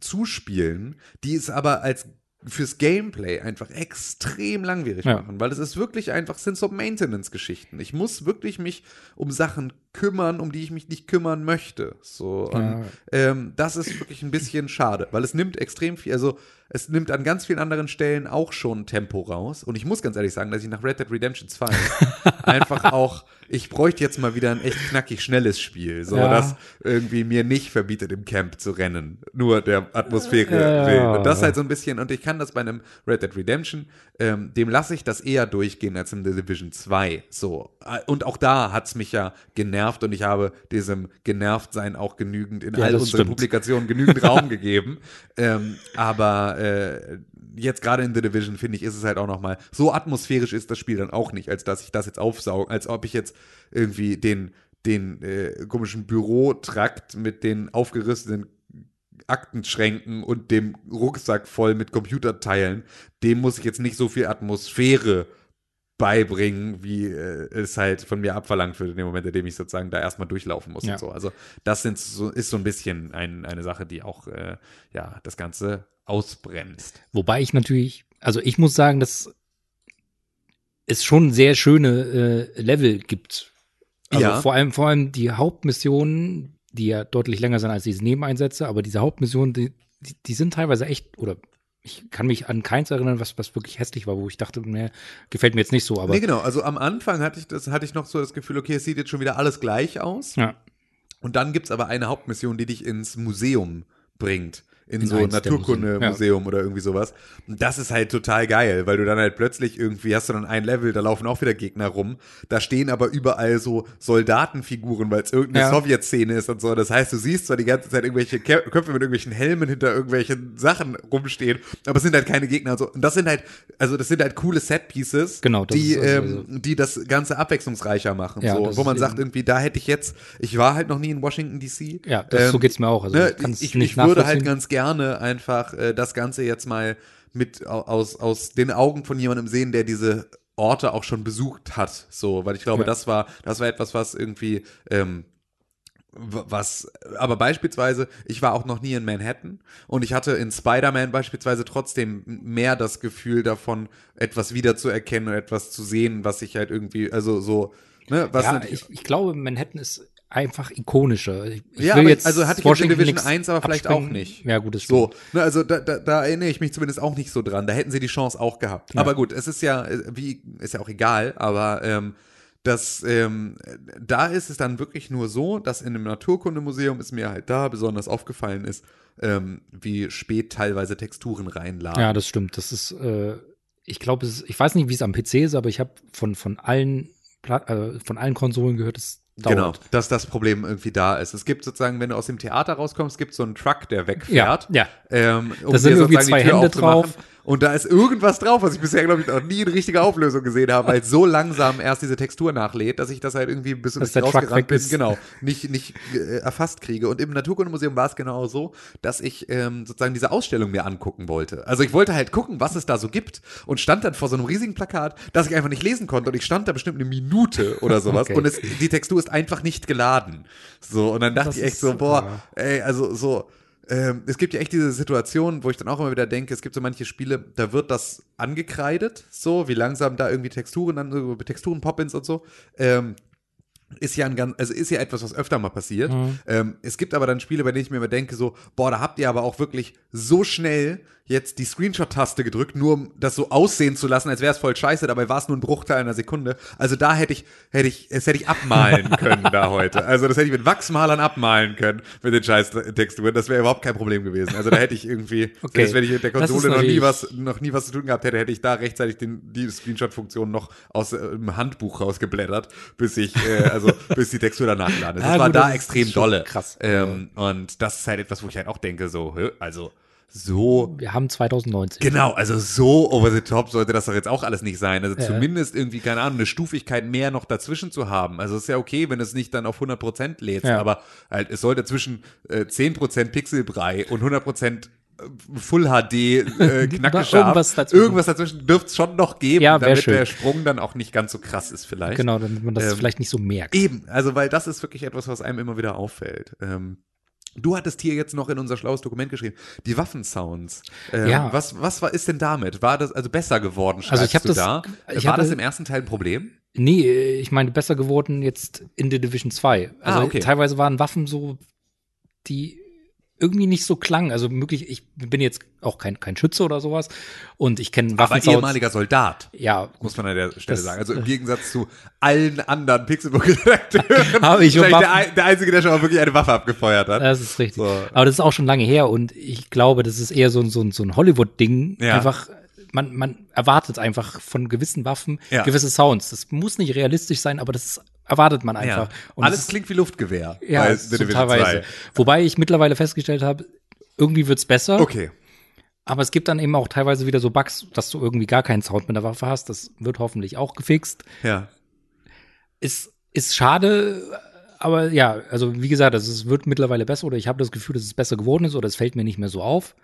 zuspielen, die es aber als fürs Gameplay einfach extrem langwierig Ja. machen, weil es ist wirklich einfach, sind so Maintenance-Geschichten. Ich muss wirklich mich um Sachen kümmern, um die ich mich nicht kümmern möchte. So, und, Ja. ähm, das ist wirklich ein bisschen schade, weil es nimmt extrem viel, also es nimmt an ganz vielen anderen Stellen auch schon Tempo raus. Und ich muss ganz ehrlich sagen, dass ich nach Red Dead Redemption 2 einfach auch, ich bräuchte jetzt mal wieder ein echt knackig schnelles Spiel, so Ja. das irgendwie mir nicht verbietet, im Camp zu rennen. Nur der Atmosphäre Ja. willen. Und das halt so ein bisschen, und ich kann das bei einem Red Dead Redemption, ähm, dem lasse ich das eher durchgehen als im The Division 2. So. Und auch da hat's mich ja genervt und ich habe diesem Genervtsein auch genügend in Ja, all unseren stimmt. Publikationen genügend Raum gegeben. Ähm, aber äh, jetzt gerade in The Division, finde ich, ist es halt auch noch mal, so atmosphärisch ist das Spiel dann auch nicht, als dass ich das jetzt aufsauge, als ob ich jetzt irgendwie den, den äh, komischen Bürotrakt mit den aufgerissenen Aktenschränken und dem Rucksack voll mit Computerteilen, dem muss ich jetzt nicht so viel Atmosphäre beibringen, wie äh, es halt von mir abverlangt wird in dem Moment, in dem ich sozusagen da erstmal durchlaufen muss Ja. und so. Also das sind so, ist so ein bisschen ein, eine Sache, die auch äh, ja das Ganze ausbremst. Wobei ich natürlich, also ich muss sagen, dass es schon sehr schöne äh, Level gibt. Also Ja. vor allem, vor allem die Hauptmissionen, die ja deutlich länger sind als diese Nebeneinsätze, aber diese Hauptmissionen, die, die, die sind teilweise echt, oder ich kann mich an keins erinnern, was, was wirklich hässlich war, wo ich dachte, ne, gefällt mir jetzt nicht so, aber nee, genau. Also am Anfang hatte ich das, hatte ich noch so das Gefühl, okay, es sieht jetzt schon wieder alles gleich aus. ja, Und dann gibt's aber eine Hauptmission, die dich ins Museum bringt. In, In so der Naturkundemuseum oder irgendwie sowas. Und das ist halt total geil, weil du dann halt plötzlich irgendwie hast du dann ein Level, da laufen auch wieder Gegner rum. Da stehen aber überall so Soldatenfiguren, weil es irgendeine Ja. Sowjetszene ist und so. Das heißt, du siehst zwar die ganze Zeit irgendwelche Köpfe mit irgendwelchen Helmen hinter irgendwelchen Sachen rumstehen, aber es sind halt keine Gegner und so. Und das sind halt, also das sind halt coole Set-Pieces, Genau, die, also- ähm, die das Ganze abwechslungsreicher machen. Ja, so, wo man sagt, irgendwie, da hätte ich jetzt, ich war halt noch nie in Washington DC. ja das, so Ähm, geht's mir auch. Also ne, ich ich, ich würde halt ganz gerne einfach äh, das Ganze jetzt mal mit au- aus, aus den Augen von jemandem sehen, der diese Orte auch schon besucht hat. So, weil ich glaube, Ja. das war, das war etwas, was irgendwie, ähm, was, aber beispielsweise, ich war auch noch nie in Manhattan und ich hatte in Spider-Man beispielsweise trotzdem mehr das Gefühl davon, etwas wiederzuerkennen und etwas zu sehen, was ich halt irgendwie, also so, ne, was ja, ich, ich glaube, Manhattan ist einfach ikonischer. Ich, Ja, will aber jetzt also hatte ich in Washington Division nix 1 aber vielleicht auch abspringen. nicht. Ja, gut, das stimmt. So, ne, also da, da, da erinnere ich mich zumindest auch nicht so dran. Da hätten sie die Chance auch gehabt. Ja. Aber gut, es ist ja, wie, ist ja auch egal, aber ähm, das, ähm, da ist es dann wirklich nur so, dass in einem Naturkundemuseum ist mir halt da besonders aufgefallen ist, ähm, wie spät teilweise Texturen reinladen. Ja, das stimmt. Das ist, äh, ich glaube, es ich weiß nicht, wie es am PC ist, aber ich habe von, von allen Pla äh, von allen Konsolen gehört, es dauert. Genau, dass das Problem irgendwie da ist. Es gibt sozusagen, wenn du aus dem Theater rauskommst, gibt es so einen Truck, der Ja, wegfährt. ja. Ähm, um Da sind irgendwie sozusagen zwei Hände drauf. Und da ist irgendwas drauf, was ich bisher, glaube ich, noch nie in richtiger Auflösung gesehen habe, weil es so langsam erst diese Textur nachlädt, dass ich das halt irgendwie bis ich rausgerannt bin, ist. genau, nicht, nicht äh, erfasst kriege. Und im Naturkundemuseum war es genau so, dass ich ähm, sozusagen diese Ausstellung mir angucken wollte. Also ich wollte halt gucken, was es da so gibt und stand dann vor so einem riesigen Plakat, das ich einfach nicht lesen konnte und ich stand da bestimmt eine Minute oder sowas Okay. und es, die Textur ist einfach nicht geladen. So, und dann dachte Das ich echt so, boah, ja. ey, also so, ähm, es gibt ja echt diese Situation, wo ich dann auch immer wieder denke, es gibt so manche Spiele, da wird das angekreidet, so, wie langsam da irgendwie Texturen, dann Texturen, Pop-ins und so. Ähm, ist ja ein ganz, also ist ja etwas, was öfter mal passiert. Mhm. Ähm, es gibt aber dann Spiele, bei denen ich mir immer denke, so, boah, da habt ihr aber auch wirklich so schnell jetzt die Screenshot-Taste gedrückt, nur um das so aussehen zu lassen, als wäre es voll scheiße, dabei war es nur ein Bruchteil einer Sekunde. Also da hätte ich, hätte ich, es hätte ich abmalen können da heute. Also das hätte ich mit Wachsmalern abmalen können mit den scheiß Texturen. Das wäre überhaupt kein Problem gewesen. Also da hätte ich irgendwie, Okay. selbst wenn ich mit der Konsole noch nie was, noch nie was zu tun gehabt hätte, hätte ich da rechtzeitig den, die Screenshot-Funktion noch aus äh, dem Handbuch rausgeblättert, bis ich, äh, also bis die Textur danach geladen ist. Das Ja, war gut, da das extrem dolle. krass. Ähm, und das ist halt etwas, wo ich halt auch denke, so, also so Wir haben 2019. Genau, also so over the top sollte das doch jetzt auch alles nicht sein. Also Ja. zumindest irgendwie, keine Ahnung, eine Stufigkeit mehr noch dazwischen zu haben. Also ist ja okay, wenn es nicht dann auf 100% lädst, Ja. aber halt, es sollte zwischen äh, 10% Pixelbrei und 100% Full HD, äh, scharf, Irgendwas dazwischen. irgendwas dazwischen dürfte es schon noch geben, Ja, damit schön. der Sprung dann auch nicht ganz so krass ist vielleicht. Genau, damit man das Ähm, vielleicht nicht so merkt. Eben, also weil das ist wirklich etwas, was einem immer wieder auffällt. Ähm, du hattest hier jetzt noch in unser schlaues Dokument geschrieben, die Waffensounds. Ähm, Ja. Was, was war, ist denn damit? War das also besser geworden, Also ich hab du das- da? ich war hatte- das im ersten Teil ein Problem? Nee, ich meine, besser geworden jetzt in The Division 2. Also Ah, okay. teilweise waren Waffen so, die irgendwie nicht so klangen. Also möglich, ich bin jetzt auch kein, kein Schütze oder sowas. Und ich kenne Aber Waffen. ehemaliger Soldat, Ja, muss man an der Stelle Das- sagen. Also im Gegensatz zu allen anderen Pixelbook-Redakteuren. Habe ich der, der Einzige, der schon mal wirklich eine Waffe abgefeuert hat. das ist richtig. So. Aber das ist auch schon lange her und ich glaube, das ist eher so, ein- so, ein- so ein Hollywood-Ding. Ja. Einfach, man, man erwartet einfach von gewissen Waffen Ja. gewisse Sounds. Das muss nicht realistisch sein, aber das erwartet man einfach. Ja. Und Alles klingt wie Luftgewehr ja, so teilweise. 2. Wobei ich mittlerweile festgestellt habe, irgendwie wird's besser. Okay. Aber es gibt dann eben auch teilweise wieder so Bugs, dass du irgendwie gar keinen Sound mit der Waffe hast. Das wird hoffentlich auch gefixt. Ja. Ist, ist schade, aber ja, also wie gesagt, es wird mittlerweile besser oder ich habe das Gefühl, dass es besser geworden ist oder es fällt mir nicht mehr so auf.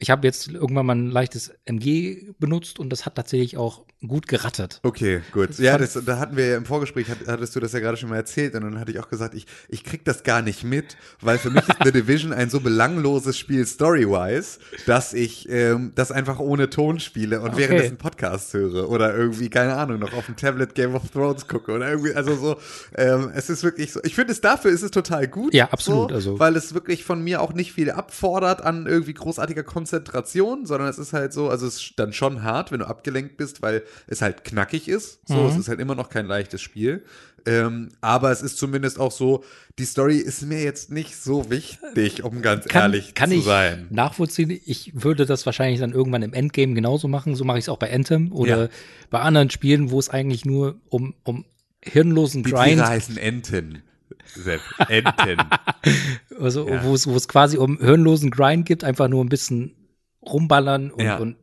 Ich habe jetzt irgendwann mal ein leichtes MG benutzt und das hat tatsächlich auch gut gerattet. Okay, gut. Ja, das, da hatten wir ja im Vorgespräch, hat, hattest du das ja gerade schon mal erzählt und dann hatte ich auch gesagt, ich, ich krieg das gar nicht mit, weil für mich ist The Division ein so belangloses Spiel story-wise, dass ich ähm, das einfach ohne Ton spiele und Okay. währenddessen Podcasts höre oder irgendwie, keine Ahnung, noch auf dem Tablet Game of Thrones gucke oder irgendwie, also so, ähm, es ist wirklich so, ich finde es dafür ist es total gut. Ja, absolut, So, also- weil es wirklich von mir auch nicht viel abfordert an irgendwie großartiger Konzentration, sondern es ist halt so, also es ist dann schon hart, wenn du abgelenkt bist, weil es halt knackig ist. So, Mhm. es ist halt immer noch kein leichtes Spiel. Ähm, aber es ist zumindest auch so, die Story ist mir jetzt nicht so wichtig, um ganz Kann, ehrlich kann zu ich sein. nachvollziehen. Ich würde das wahrscheinlich dann irgendwann im Endgame genauso machen. So mache ich es auch bei Anthem oder Ja. bei anderen Spielen, wo es eigentlich nur um, um hirnlosen Die Grind, Tiere heißen Enten. Sepp. Enten. also Ja. wo es wo es quasi um hirnlosen Grind gibt, einfach nur ein bisschen rumballern und, Ja. und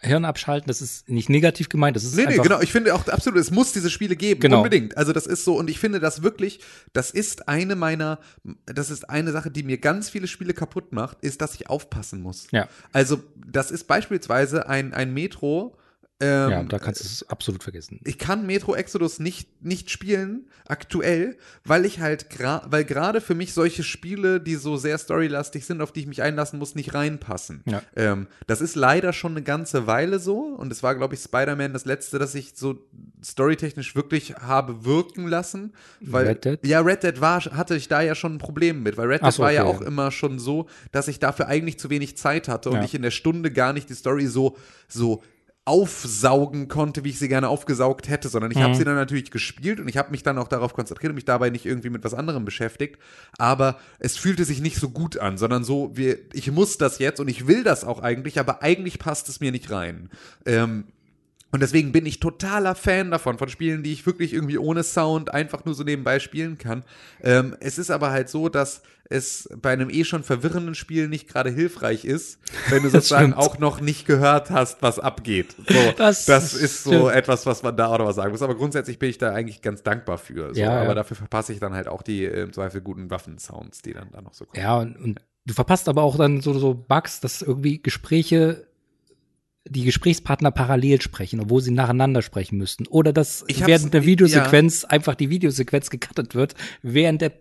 Hirn abschalten. Das ist nicht negativ gemeint. Das ist Nee, nee, genau. Ich finde auch absolut, es muss diese Spiele geben. Genau. Unbedingt. Also das ist so, und ich finde das wirklich, das ist eine meiner, das ist eine Sache, die mir ganz viele Spiele kaputt macht, ist, dass ich aufpassen muss. Ja. Also, das ist beispielsweise ein, ein Metro. Ähm, Ja, da kannst du es absolut vergessen. ich kann Metro Exodus nicht, nicht spielen, aktuell, weil ich halt, gra weil gerade für mich solche Spiele, die so sehr storylastig sind, auf die ich mich einlassen muss, nicht reinpassen. Ja. Ähm, das ist leider schon eine ganze Weile so und es war, glaube ich, Spider-Man das letzte, das ich so storytechnisch wirklich habe wirken lassen. Weil, Red Dead? Ja, Red Dead war, hatte ich da ja schon ein Problem mit, weil Red Dead so, war ja okay. auch immer schon so, dass ich dafür eigentlich zu wenig Zeit hatte und Ja. ich in der Stunde gar nicht die Story so, so aufsaugen konnte, wie ich sie gerne aufgesaugt hätte, sondern ich habe Mhm. sie dann natürlich gespielt und ich habe mich dann auch darauf konzentriert und mich dabei nicht irgendwie mit was anderem beschäftigt. Aber es fühlte sich nicht so gut an, sondern so, wie, ich muss das jetzt und ich will das auch eigentlich, aber eigentlich passt es mir nicht rein. Ähm, und deswegen bin ich totaler Fan davon, von Spielen, die ich wirklich irgendwie ohne Sound einfach nur so nebenbei spielen kann. Ähm, es ist aber halt so, dass es bei einem eh schon verwirrenden Spiel nicht gerade hilfreich ist, wenn du sozusagen auch noch nicht gehört hast, was abgeht. So, das, Das ist so stimmt. etwas, was man da auch noch was sagen muss. Aber grundsätzlich bin ich da eigentlich ganz dankbar für. So. Ja, aber ja. dafür verpasse ich dann halt auch die äh, im Zweifel guten Waffensounds, die dann da noch so kommen. Ja, und, und du verpasst aber auch dann so, so Bugs, dass irgendwie Gespräche, die Gesprächspartner parallel sprechen, obwohl sie nacheinander sprechen müssten. Oder dass während der Videosequenz einfach die Videosequenz gecuttet wird, während der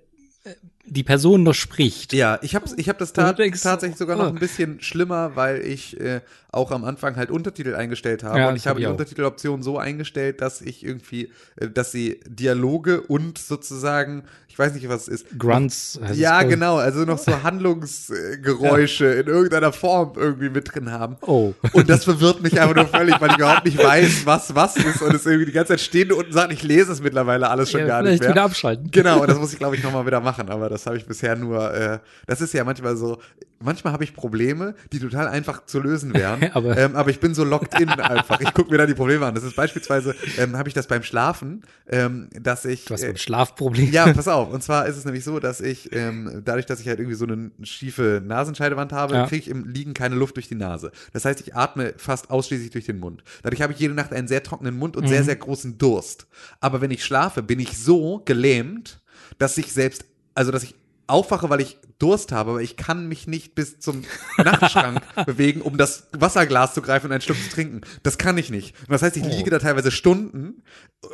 die Person noch spricht. Ja, ich habe ich hab das ta denkst, tatsächlich sogar noch oh. ein bisschen schlimmer, weil ich äh, auch am Anfang halt Untertitel eingestellt habe. Ja, und ich habe hab die. Untertiteloption so eingestellt, dass ich irgendwie, äh, dass sie Dialoge und sozusagen, ich weiß nicht, was es ist. Grunts. es, Ja, glaub ich. genau, also noch so Handlungsgeräusche in irgendeiner Form irgendwie mit drin haben. Oh. Und das verwirrt mich einfach nur völlig, weil ich überhaupt nicht weiß, was was ist und es irgendwie die ganze Zeit stehen unten sagt, ich lese es mittlerweile alles schon Ja, gar nicht mehr. wieder abschalten. Genau, und das muss ich, glaube ich, nochmal wieder machen. Aber das habe ich bisher nur, äh, das ist ja manchmal so, manchmal habe ich Probleme, die total einfach zu lösen wären. Aber- ähm, aber ich bin so locked in einfach. Ich gucke mir da die Probleme an. Das ist beispielsweise, ähm, habe ich das beim Schlafen, ähm, dass ich. Du hast äh, ein Schlafproblem. ja, pass auf. Und zwar ist es nämlich so, dass ich, ähm, dadurch, dass ich halt irgendwie so eine schiefe Nasenscheidewand habe, Ja. kriege ich im Liegen keine Luft durch die Nase. Das heißt, ich atme fast ausschließlich durch den Mund. Dadurch habe ich jede Nacht einen sehr trockenen Mund und Mhm. sehr, sehr großen Durst. Aber wenn ich schlafe, bin ich so gelähmt, dass ich selbst, also dass ich aufwache, weil ich Durst habe, aber ich kann mich nicht bis zum Nachtschrank bewegen, um das Wasserglas zu greifen und einen Schluck zu trinken. Das kann ich nicht. Und das heißt, ich Oh. liege da teilweise Stunden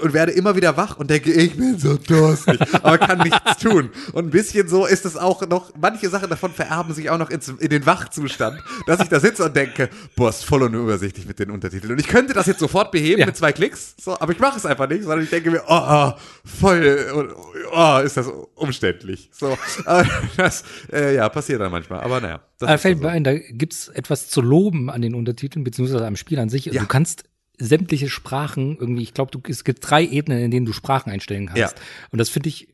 und werde immer wieder wach und denke, ich bin so durstig, aber kann nichts tun. Und ein bisschen so ist es auch noch, manche Sachen davon vererben sich auch noch ins, in den Wachzustand, dass ich da sitze und denke, boah, ist voll unübersichtlich mit den Untertiteln. Und ich könnte das jetzt sofort beheben Ja. mit zwei Klicks, so, aber ich mache es einfach nicht, sondern ich denke mir, oh, oh voll, oh, ist das umständlich. So, das, äh, ja, passiert dann manchmal. Aber naja. Das fällt so. mir ein, da gibt's etwas zu loben an den Untertiteln, beziehungsweise am Spiel an sich. Ja. Du kannst sämtliche Sprachen irgendwie, ich glaube, es gibt drei Ebenen, in denen du Sprachen einstellen kannst. Ja. Und das finde ich,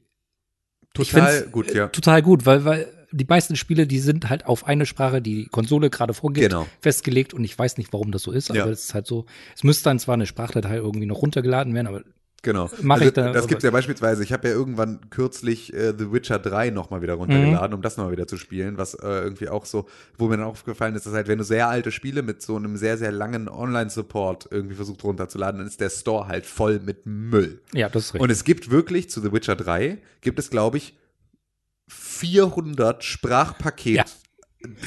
ich Total find's, gut, ja. Total gut, weil, weil die meisten Spiele, die sind halt auf eine Sprache, die die Konsole gerade vorgibt, Genau. festgelegt und ich weiß nicht, warum das so ist, Ja. aber es ist halt so, es müsste dann zwar eine Sprachdatei irgendwie noch runtergeladen werden, aber Genau. Mach also, ich da- das gibt's ja beispielsweise. Ich habe ja irgendwann kürzlich äh, The Witcher 3 nochmal wieder runtergeladen, Mhm. um das nochmal wieder zu spielen, was äh, irgendwie auch so, wo mir dann aufgefallen ist, dass halt, wenn du sehr alte Spiele mit so einem sehr, sehr langen Online-Support irgendwie versucht runterzuladen, dann ist der Store halt voll mit Müll. Ja, das ist richtig. Und es gibt wirklich zu The Witcher 3, gibt es, glaube ich, 400 Sprachpaket. Ja.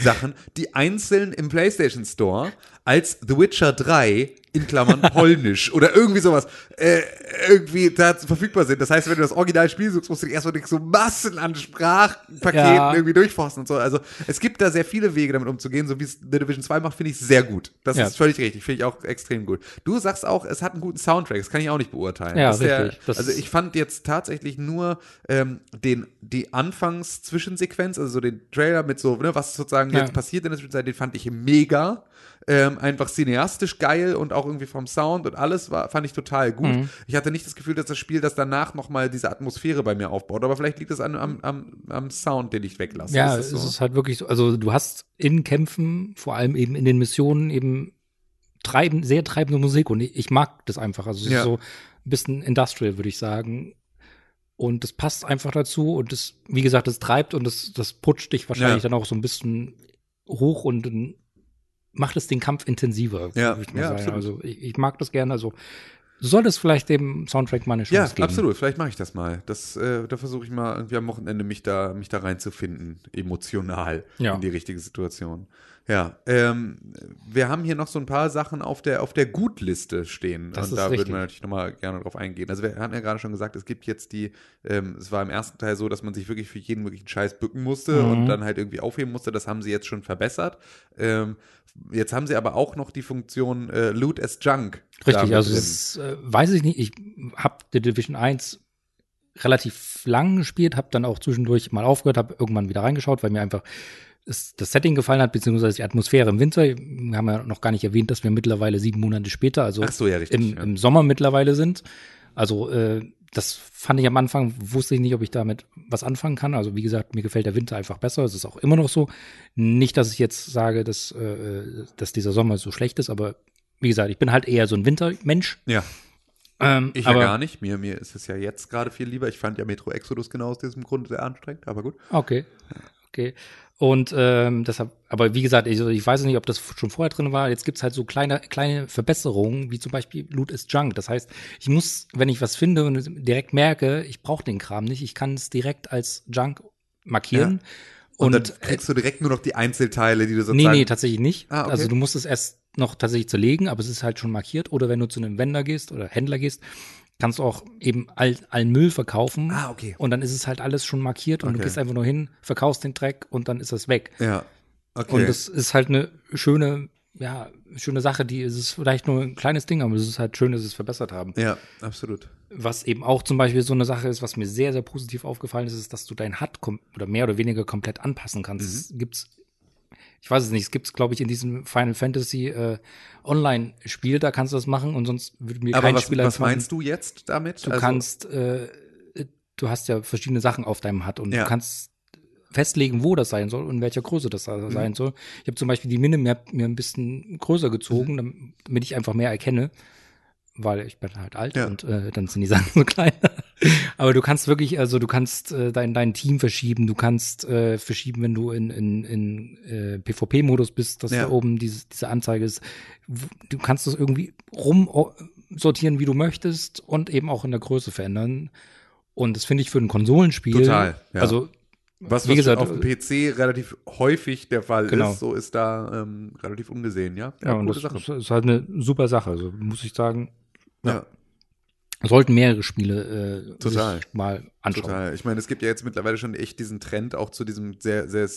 Sachen, die einzeln im PlayStation Store als The Witcher 3 in Klammern polnisch oder irgendwie sowas äh, irgendwie da verfügbar sind. Das heißt, wenn du das Originalspiel suchst, musst du erstmal so Massen an Sprachpaketen Ja. irgendwie durchforsten und so. Also es gibt da sehr viele Wege damit umzugehen, so wie es The Division 2 macht, finde ich sehr gut. Das Ja. ist völlig richtig, finde ich auch extrem gut. Du sagst auch, es hat einen guten Soundtrack, das kann ich auch nicht beurteilen. Ja, Das richtig. Das- also ich fand jetzt tatsächlich nur ähm, den, die Anfangs-Zwischensequenz, also so den Trailer mit so, ne, was sozusagen Ja. jetzt passiert in der Zwischenzeit, den fand ich mega. Ähm, einfach cineastisch geil und auch irgendwie vom Sound und alles war, fand ich total gut. Mhm. Ich hatte nicht das Gefühl, dass das Spiel das danach nochmal diese Atmosphäre bei mir aufbaut, aber vielleicht liegt es an, am, am, am Sound, den ich weglasse. Ja, Ist es so? ist halt wirklich so. Also du hast in Kämpfen, vor allem eben in den Missionen, eben treiben, sehr treibende Musik und ich, ich mag das einfach. Also es Ja. ist so ein bisschen industrial, würde ich sagen. Und das passt einfach dazu und das, wie gesagt, das treibt und das, das putscht dich wahrscheinlich Ja. dann auch so ein bisschen hoch und dann macht es den Kampf intensiver, Ja, würde ich mal ja, sagen. absolut. Also ich, ich mag das gerne. Also du solltest vielleicht dem Soundtrack mal eine Chance Ja, geben. absolut. Vielleicht mache ich das mal. Das, äh, da versuche ich mal irgendwie am Wochenende mich da, mich da reinzufinden, emotional Ja. in die richtige Situation. Ja, ähm, wir haben hier noch so ein paar Sachen auf der, auf der Gutliste stehen. Das und da würden wir natürlich nochmal gerne drauf eingehen. Also wir haben ja gerade schon gesagt, es gibt jetzt die, ähm, es war im ersten Teil so, dass man sich wirklich für jeden möglichen Scheiß bücken musste Mhm. und dann halt irgendwie aufheben musste. Das haben sie jetzt schon verbessert. Ähm, jetzt haben sie aber auch noch die Funktion äh, Loot as Junk. Richtig, also ist, äh, weiß ich nicht, ich habe The Division 1 relativ lang gespielt, habe dann auch zwischendurch mal aufgehört, habe irgendwann wieder reingeschaut, weil mir einfach das, das Setting gefallen hat, beziehungsweise die Atmosphäre im Winter. Wir haben ja noch gar nicht erwähnt, dass wir mittlerweile sieben Monate später, also so, ja, richtig. im, ja. im Sommer mittlerweile sind. Also äh, das fand ich am Anfang, wusste ich nicht, ob ich damit was anfangen kann. Also wie gesagt, mir gefällt der Winter einfach besser. Es ist auch immer noch so. Nicht, dass ich jetzt sage, dass, äh, dass dieser Sommer so schlecht ist, aber wie gesagt, ich bin halt eher so ein Wintermensch. ja. Ähm, Ich ja gar nicht. Mir, mir ist es ja jetzt gerade viel lieber. Ich fand ja Metro Exodus genau aus diesem Grund sehr anstrengend, aber gut. Okay. Okay. Und ähm, deshalb, aber wie gesagt, ich, ich weiß nicht, ob das schon vorher drin war. Jetzt gibt's halt so kleine, kleine Verbesserungen, wie zum Beispiel Loot is Junk. Das heißt, ich muss, wenn ich was finde und direkt merke, ich brauche den Kram nicht, ich kann es direkt als Junk markieren. Und, Und, dann kriegst du direkt nur noch die Einzelteile, die du nee, sozusagen. nee, tatsächlich nicht. Ah, okay. Also du musst es erst noch tatsächlich zerlegen, aber es ist halt schon markiert. Oder wenn du zu einem Vendor gehst oder Händler gehst, kannst auch eben all, allen Müll verkaufen. Ah, okay. Und dann ist es halt alles schon markiert und Okay. du gehst einfach nur hin, verkaufst den Dreck und dann ist das weg. Ja. Okay. Und das ist halt eine schöne, ja, schöne Sache, die es ist vielleicht nur ein kleines Ding, aber es ist halt schön, dass sie es verbessert haben. ja, absolut. Was eben auch zum Beispiel so eine Sache ist, was mir sehr, sehr positiv aufgefallen ist, ist, dass du dein HUD oder mehr oder weniger komplett anpassen kannst. Mhm. Es gibt's, ich weiß es nicht, es gibt's, glaube ich, in diesem Final Fantasy äh, Online-Spiel, da kannst du das machen und sonst würde mir Aber kein was, Spiel was meinst du jetzt damit? Also, Du kannst, äh, du hast ja verschiedene Sachen auf deinem HUD und Ja. du kannst festlegen, wo das sein soll und in welcher Größe das da sein soll. Ich habe zum Beispiel die Minimap mir ein bisschen größer gezogen, dam- damit ich einfach mehr erkenne, weil ich bin halt alt Ja. und äh, dann sind die Sachen so klein. Aber du kannst wirklich, also du kannst äh, dein, dein Team verschieben, du kannst äh, verschieben, wenn du in, in, in äh, PvP-Modus bist, dass Ja. da oben diese, diese Anzeige ist. Du kannst das irgendwie rumsortieren, wie du möchtest und eben auch in der Größe verändern. Und das finde ich für ein Konsolenspiel. Total, ja. Also, was, wie was gesagt, auf dem PC relativ häufig der Fall Genau. ist, so ist da ähm, relativ ungesehen, ja? ja, und coole das, Sache. das ist halt eine super Sache. Also, muss ich sagen, ja. Sollten mehrere Spiele äh, mal anschauen. Total. Ich meine, es gibt ja jetzt mittlerweile schon echt diesen Trend auch zu diesem sehr, sehr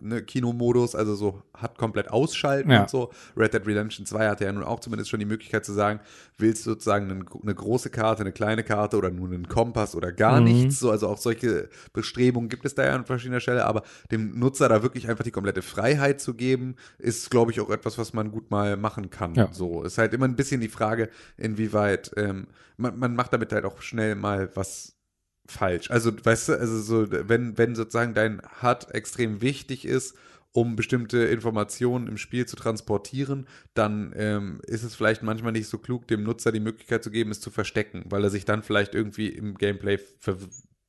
ne, Kinomodus, also so hat komplett ausschalten Ja. und so. Red Dead Redemption 2 hatte ja nun auch zumindest schon die Möglichkeit zu sagen, willst du sozusagen einen, eine große Karte, eine kleine Karte oder nur einen Kompass oder gar Mhm. nichts. So, also auch solche Bestrebungen gibt es da ja an verschiedener Stelle, aber dem Nutzer da wirklich einfach die komplette Freiheit zu geben, ist, glaube ich, auch etwas, was man gut mal machen kann. Ja. So ist halt immer ein bisschen die Frage, inwieweit ähm, man, man macht damit halt auch schnell mal was falsch. Also, weißt du, also so, wenn, wenn sozusagen dein HUD extrem wichtig ist um bestimmte Informationen im Spiel zu transportieren, dann ähm, ist es vielleicht manchmal nicht so klug, dem Nutzer die Möglichkeit zu geben, es zu verstecken, weil er sich dann vielleicht irgendwie im Gameplay ver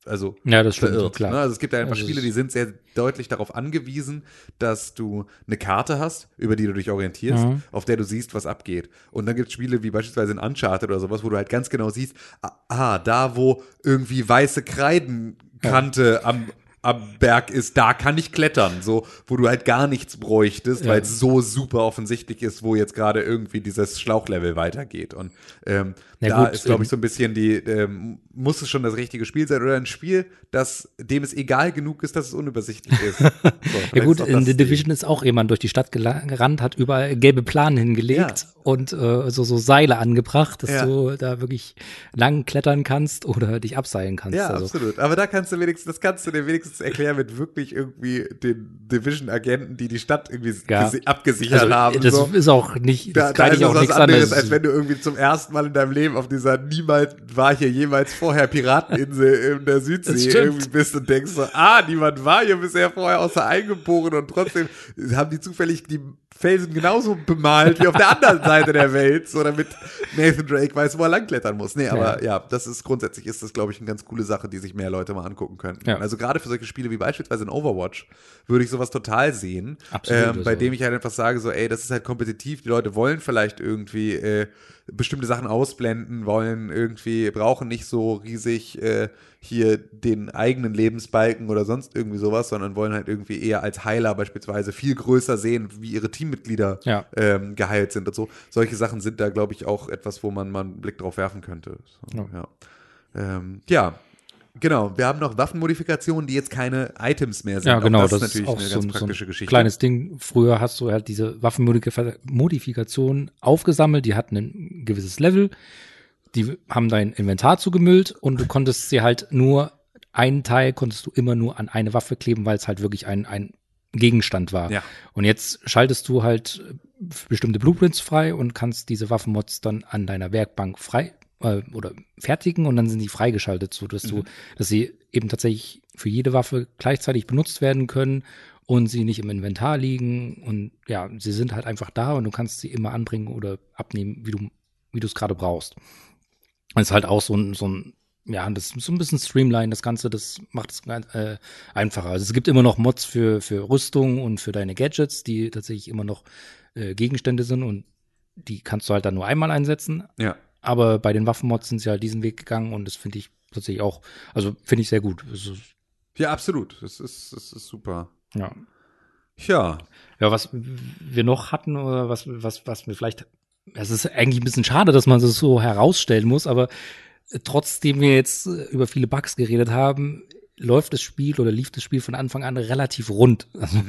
also Ja, das stimmt, verirrt. klar. Ne? Also es gibt ja einfach Also es Spiele, die sind sehr deutlich darauf angewiesen, dass du eine Karte hast, über die du dich orientierst, Mhm. auf der du siehst, was abgeht. Und dann gibt es Spiele wie beispielsweise in Uncharted oder sowas, wo du halt ganz genau siehst, ah, ah da wo irgendwie weiße Kreidenkante am am Berg ist, da kann ich klettern, so, wo du halt gar nichts bräuchtest, Ja. weil es so super offensichtlich ist, wo jetzt gerade irgendwie dieses Schlauchlevel weitergeht. Und ähm, Ja, da gut, ist, glaube ähm, ich, so ein bisschen die, ähm, muss es schon das richtige Spiel sein oder ein Spiel, das, dem es egal genug ist, dass es unübersichtlich ist. So, Ja gut, in The Division ist auch jemand durch die Stadt gerannt, hat überall gelbe Planen hingelegt Ja. und äh, so, so Seile angebracht, dass Ja. du da wirklich lang klettern kannst oder dich abseilen kannst. Ja, also. absolut. Aber da kannst du wenigstens, das kannst du dir wenigstens erklären mit wirklich irgendwie den Division-Agenten, die die Stadt irgendwie Ja. gesi- abgesichert Also, haben. das so. ist auch nicht, das Da, da ist auch was nichts anderes, anderes. als wenn du irgendwie zum ersten Mal in deinem Leben auf dieser niemals war hier jemals vorher Pirateninsel in der Südsee irgendwie bist und denkst so, ah, niemand war hier bisher vorher außer eingeboren und trotzdem haben die zufällig die Felsen genauso bemalt wie auf der anderen Seite der Welt, so damit Nathan Drake weiß, wo er langklettern muss. Nee, aber ja, das ist grundsätzlich ist das, glaube ich, eine ganz coole Sache, die sich mehr Leute mal angucken könnten. Ja. Also gerade für solche Spiele wie beispielsweise in Overwatch würde ich sowas total sehen, Absolut, ähm, bei also. dem ich halt einfach sage, so, ey, das ist halt kompetitiv, die Leute wollen vielleicht irgendwie äh, bestimmte Sachen ausblenden, wollen irgendwie, brauchen nicht so riesig äh, hier den eigenen Lebensbalken oder sonst irgendwie sowas, sondern wollen halt irgendwie eher als Heiler beispielsweise viel größer sehen, wie ihre Teammitglieder Ja. ähm, geheilt sind und so. Solche Sachen sind da, glaube ich, auch etwas, wo man mal einen Blick drauf werfen könnte. So, Ja. ja. Ähm, ja. Genau, wir haben noch Waffenmodifikationen, die jetzt keine Items mehr sind. Ja, Auch genau, das, das, ist natürlich auch eine so, ganz ein- so praktische ein Geschichte. kleines Ding. Früher hast du halt diese Waffenmodifikation aufgesammelt, die hatten ein gewisses Level, die haben dein Inventar zugemüllt und du konntest sie halt nur, einen Teil konntest du immer nur an eine Waffe kleben, weil es halt wirklich ein, ein Gegenstand war. Ja. Und jetzt schaltest du halt bestimmte Blueprints frei und kannst diese Waffenmods dann an deiner Werkbank frei äh, oder fertigen und dann sind die freigeschaltet, so dass Mhm. du, dass sie eben tatsächlich für jede Waffe gleichzeitig benutzt werden können und sie nicht im Inventar liegen und ja, sie sind halt einfach da und du kannst sie immer anbringen oder abnehmen, wie du wie du es gerade brauchst. Das ist halt auch so ein, so ein ja, das ist so ein bisschen Streamline, das Ganze, das macht es äh, einfacher. Also es gibt immer noch Mods für, für Rüstung und für deine Gadgets, die tatsächlich immer noch äh, Gegenstände sind und die kannst du halt dann nur einmal einsetzen. Ja. Aber bei den Waffenmods sind sie halt diesen Weg gegangen und das finde ich tatsächlich auch, also finde ich sehr gut. Ja, absolut. Das ist, das ist super. ja. Ja, Ja, was wir noch hatten oder was, was, was wir vielleicht, es ist eigentlich ein bisschen schade, dass man das so herausstellen muss, aber trotzdem wir jetzt über viele Bugs geredet haben, läuft das Spiel oder lief das Spiel von Anfang an relativ rund. Also,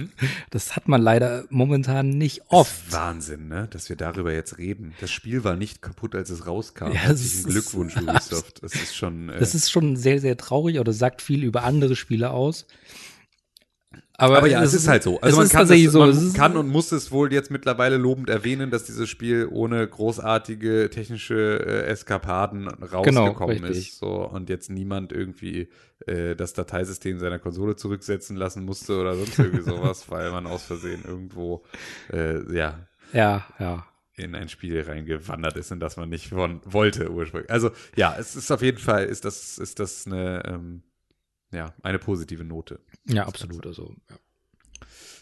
Das hat man leider momentan nicht oft. Wahnsinn, ne? dass wir darüber jetzt reden. Das Spiel war nicht kaputt, als es rauskam. Ja, Herzlichen Glückwunsch, Ubisoft. Das ist schon. Äh, Das ist schon sehr, sehr traurig oder sagt viel über andere Spiele aus. Aber, aber ja, es ist halt so. Also es man, kann, es, so. man Es kann und muss es wohl jetzt mittlerweile lobend erwähnen, dass dieses Spiel ohne großartige technische äh, Eskapaden rausgekommen Genau, ist. So, und jetzt niemand irgendwie äh, das Dateisystem seiner Konsole zurücksetzen lassen musste oder sonst irgendwie sowas, weil man aus Versehen irgendwo äh, ja, Ja, ja. in ein Spiel reingewandert ist, in das man nicht von, wollte ursprünglich. Also ja, es ist auf jeden Fall, ist das, ist das eine, ähm, ja, eine positive Note. Ja, absolut. Also, ja.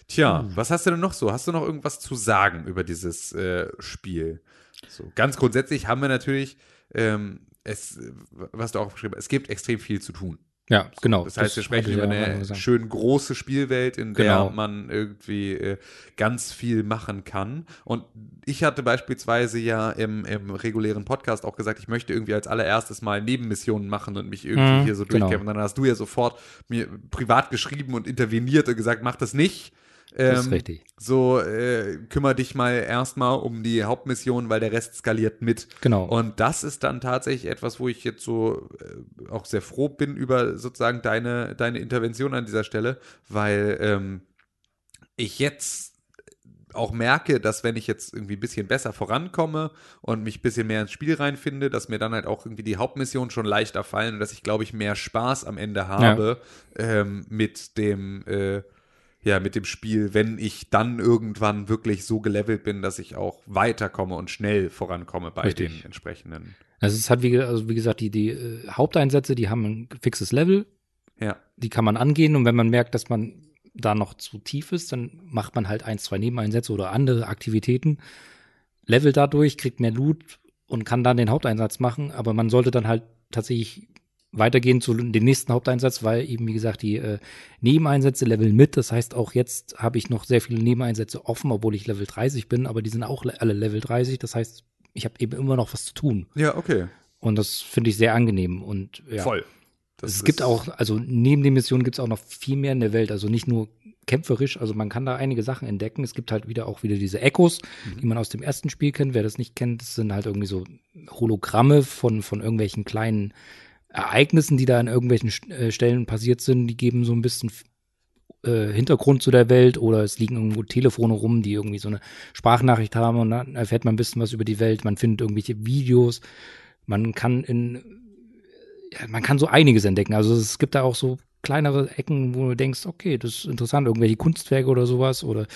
Tja, Hm. was hast du denn noch so? Hast du noch irgendwas zu sagen über dieses äh, Spiel? So, ganz grundsätzlich haben wir natürlich, ähm, es, was du auch geschrieben hast, es gibt extrem viel zu tun. Ja, genau. Das heißt, wir sprechen über eine schön große Spielwelt, in der Genau. man irgendwie äh, ganz viel machen kann. Und ich hatte beispielsweise ja im, im regulären Podcast auch gesagt, ich möchte irgendwie als allererstes mal Nebenmissionen machen und mich irgendwie Mhm, hier so genau. durchkämpfen. Und dann hast du ja sofort mir privat geschrieben und interveniert und gesagt, mach das nicht. Das ist Ähm, richtig. So, äh, kümmere dich mal erstmal um die Hauptmission, weil der Rest skaliert mit. Genau. Und das ist dann tatsächlich etwas, wo ich jetzt so äh, auch sehr froh bin über sozusagen deine, deine Intervention an dieser Stelle, weil ähm, ich jetzt auch merke, dass wenn ich jetzt irgendwie ein bisschen besser vorankomme und mich ein bisschen mehr ins Spiel reinfinde, dass mir dann halt auch irgendwie die Hauptmissionen schon leichter fallen und dass ich, glaube ich, mehr Spaß am Ende habe ähm, mit dem, äh, ja, mit dem Spiel, wenn ich dann irgendwann wirklich so gelevelt bin, dass ich auch weiterkomme und schnell vorankomme bei Richtig. den entsprechenden. Also es hat wie, also wie gesagt, die, die äh, Haupteinsätze, die haben ein fixes Level, Ja, die kann man angehen und wenn man merkt, dass man da noch zu tief ist, dann macht man halt ein, zwei Nebeneinsätze oder andere Aktivitäten, levelt dadurch, kriegt mehr Loot und kann dann den Haupteinsatz machen, aber man sollte dann halt tatsächlich weitergehen zu dem nächsten Haupteinsatz, weil eben, wie gesagt, die äh, Nebeneinsätze leveln mit. Das heißt, auch jetzt habe ich noch sehr viele Nebeneinsätze offen, obwohl ich Level 30 bin, aber die sind auch le- alle Level 30. Das heißt, ich habe eben immer noch was zu tun. ja, okay. Und das finde ich sehr angenehm. Und ja. Voll. Das es gibt auch, also neben den Missionen gibt es auch noch viel mehr in der Welt. Also nicht nur kämpferisch, also man kann da einige Sachen entdecken. Es gibt halt wieder auch wieder diese Echos, Mhm. die man aus dem ersten Spiel kennt. Wer das nicht kennt, das sind halt irgendwie so Hologramme von, von irgendwelchen kleinen Ereignissen, die da an irgendwelchen äh, Stellen passiert sind. Die geben so ein bisschen äh, Hintergrund zu der Welt oder es liegen irgendwo Telefone rum, die irgendwie so eine Sprachnachricht haben und dann erfährt man ein bisschen was über die Welt. Man findet irgendwelche Videos. Man kann in ja, man kann so einiges entdecken. Also es gibt da auch so kleinere Ecken, wo du denkst, okay, das ist interessant, irgendwelche Kunstwerke oder sowas oder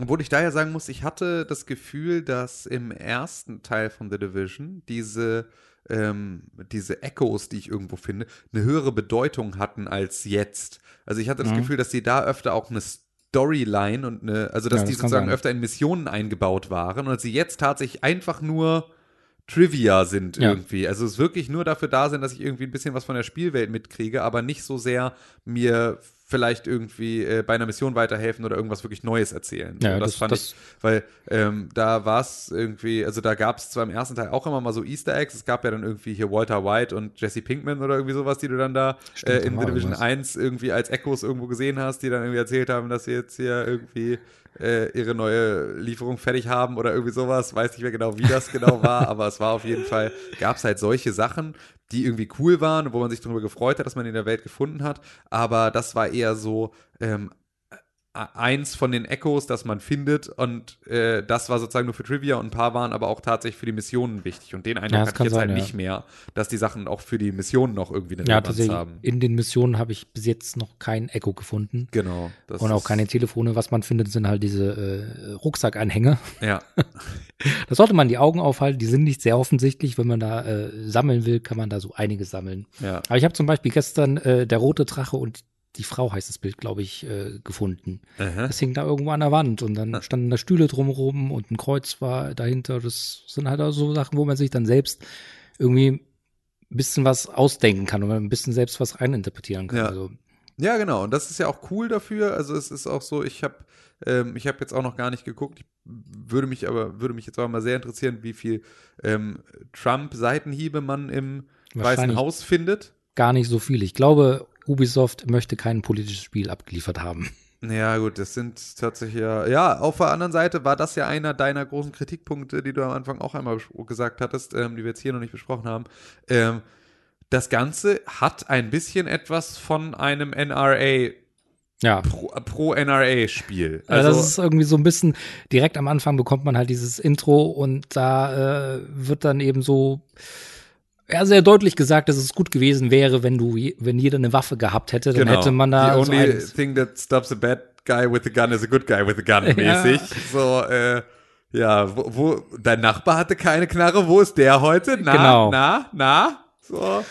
Obwohl ich daher sagen muss, ich hatte das Gefühl, dass im ersten Teil von The Division diese, ähm, diese Echos, die ich irgendwo finde, eine höhere Bedeutung hatten als jetzt. Also ich hatte das Mhm. Gefühl, dass die da öfter auch eine Storyline und eine, also dass Ja, die das kann sozusagen sein. öfter in Missionen eingebaut waren und dass sie jetzt tatsächlich einfach nur Trivia sind Ja. irgendwie. Also es wirklich nur dafür da sind, dass ich irgendwie ein bisschen was von der Spielwelt mitkriege, aber nicht so sehr mir vielleicht irgendwie äh, bei einer Mission weiterhelfen oder irgendwas wirklich Neues erzählen. Ja, das, das- fand das- ich, weil ähm, da war es irgendwie, also da gab es zwar im ersten Teil auch immer mal so Easter Eggs, es gab ja dann irgendwie hier Walter White und Jesse Pinkman oder irgendwie sowas, die du dann da Stimmt, äh, in The Division irgendwas. 1 irgendwie als Echos irgendwo gesehen hast, die dann irgendwie erzählt haben, dass sie jetzt hier irgendwie äh, ihre neue Lieferung fertig haben oder irgendwie sowas. Weiß nicht mehr genau, wie das genau war, aber es war auf jeden Fall, gab es halt solche Sachen, die irgendwie cool waren, wo man sich darüber gefreut hat, dass man in der Welt gefunden hat. Aber das war eher so ähm, eins von den Echos, das man findet. Und äh, das war sozusagen nur für Trivia und ein paar waren aber auch tatsächlich für die Missionen wichtig. Und den Eindruck Ja, hatte ich jetzt sein, halt ja. nicht mehr, dass die Sachen auch für die Missionen noch irgendwie eine ja, Relevanz tatsächlich. haben. In den Missionen habe ich bis jetzt noch kein Echo gefunden. Genau. und auch keine Telefone. Was man findet, sind halt diese äh, Rucksackanhänger. Ja, Da sollte man die Augen aufhalten. Die sind nicht sehr offensichtlich. Wenn man da äh, sammeln will, kann man da so einiges sammeln. ja. Aber ich habe zum Beispiel gestern äh, der rote Drache und die Frau heißt das Bild, glaube ich, äh, gefunden. Aha. Das hing da irgendwo an der Wand und dann standen da Stühle drumherum und ein Kreuz war dahinter. Das sind halt auch so Sachen, wo man sich dann selbst irgendwie ein bisschen was ausdenken kann und ein bisschen selbst was reininterpretieren kann. Ja. Also, Ja, genau. Und das ist ja auch cool dafür. Also es ist auch so, ich habe ähm, ich habe jetzt auch noch gar nicht geguckt. Ich würde mich aber würde mich jetzt auch mal sehr interessieren, wie viel ähm, Trump-Seitenhiebe man im Weißen. Haus findet. gar nicht so viel. Ich glaube, Ubisoft möchte kein politisches Spiel abgeliefert haben. Ja, gut, das sind tatsächlich ja. Ja, auf der anderen Seite war das ja einer deiner großen Kritikpunkte, die du am Anfang auch einmal gesagt hattest, ähm, die wir jetzt hier noch nicht besprochen haben. Ähm, das Ganze hat ein bisschen etwas von einem NRA, Ja. Pro- Pro-NRA-Spiel. Also, das ist irgendwie so ein bisschen, direkt am Anfang bekommt man halt dieses Intro und da äh, wird dann eben so ja, sehr deutlich gesagt, dass es gut gewesen wäre, wenn du, wenn jeder eine Waffe gehabt hätte, dann hätte man da Genau. The so only eines. thing that stops a bad guy with a gun is a good guy with a gun Ja. mäßig. So, äh, ja, wo, wo, dein Nachbar hatte keine Knarre, wo ist der heute? Na, Genau. na, na? So.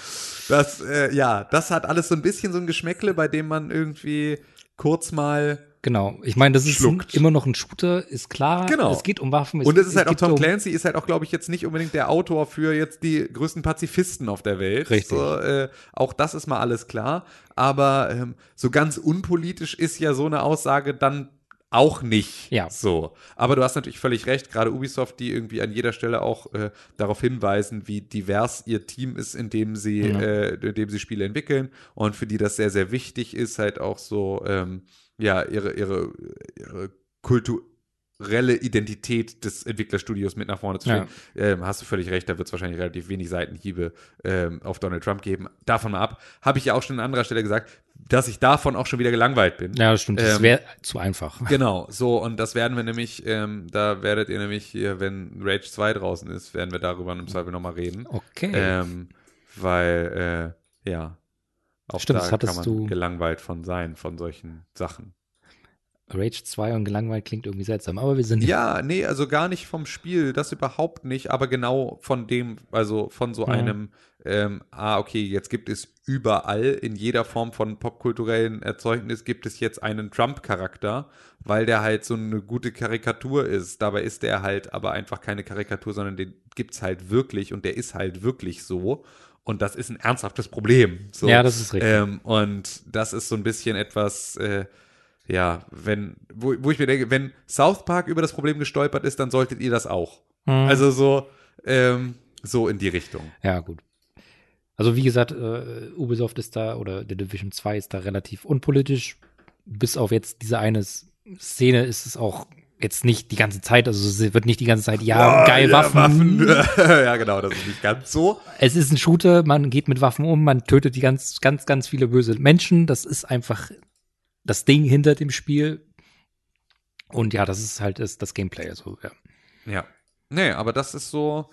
Das, äh, ja, das hat alles so ein bisschen so ein Geschmäckle, bei dem man irgendwie kurz mal. Genau. Ich meine, das ist ein, immer noch ein Shooter, ist klar. Genau. Es geht um Waffen. Und es ist halt auch Tom um, Clancy, ist halt auch, glaube ich, jetzt nicht unbedingt der Autor für jetzt die größten Pazifisten auf der Welt. Richtig. So, äh, auch das ist mal alles klar. Aber ähm, so ganz unpolitisch ist ja so eine Aussage dann auch nicht Ja. so. Aber du hast natürlich völlig recht, gerade Ubisoft, die irgendwie an jeder Stelle auch äh, darauf hinweisen, wie divers ihr Team ist, in dem sie, Ja. äh, in dem sie Spiele entwickeln und für die das sehr, sehr wichtig ist, halt auch so, ähm, ja, ihre, ihre, ihre kulturelle Identität des Entwicklerstudios mit nach vorne zu Ja. stellen. Ähm, hast du völlig recht, da wird es wahrscheinlich relativ wenig Seitenhiebe ähm, auf Donald Trump geben. Davon mal ab. Habe ich ja auch schon an anderer Stelle gesagt, dass ich davon auch schon wieder gelangweilt bin. Ja, das stimmt. Das Ähm, wäre zu einfach. Genau, so, und das werden wir nämlich, ähm, da werdet ihr nämlich hier, wenn Rage 2 draußen ist, werden wir darüber im Zweifel nochmal reden. Okay. Ähm, weil, äh, ja, auch Stimmt, da das kann hattest man du- gelangweilt von sein, von solchen Sachen. Rage 2 und gelangweilt klingt irgendwie seltsam, aber wir sind Ja, nee, also gar nicht vom Spiel, das überhaupt nicht, aber genau von dem, also von so Ja. einem, ähm, ah, okay, jetzt gibt es überall in jeder Form von popkulturellen Erzeugnis gibt es jetzt einen Trump-Charakter, weil der halt so eine gute Karikatur ist. Dabei ist der halt aber einfach keine Karikatur, sondern den gibt's halt wirklich und der ist halt wirklich so. Und das ist ein ernsthaftes Problem. So. Ja, das ist richtig. Ähm, und das ist so ein bisschen etwas, äh, ja, wenn, wo, wo ich mir denke, wenn South Park über das Problem gestolpert ist, dann solltet ihr das auch. Mhm. Also so, ähm, so in die Richtung. Ja, gut. Also wie gesagt, äh, Ubisoft ist da oder The Division 2 ist da relativ unpolitisch. Bis auf jetzt diese eine Szene ist es auch jetzt nicht die ganze Zeit, also es wird nicht die ganze Zeit, ja, geil, ja, Waffen. ja, genau, das ist nicht ganz so. Es ist ein Shooter, man geht mit Waffen um, man tötet die ganz, ganz, ganz viele böse Menschen. Das ist einfach das Ding hinter dem Spiel. Und ja, das ist halt das, das Gameplay. Also, ja. Ja. Nee, aber das ist so,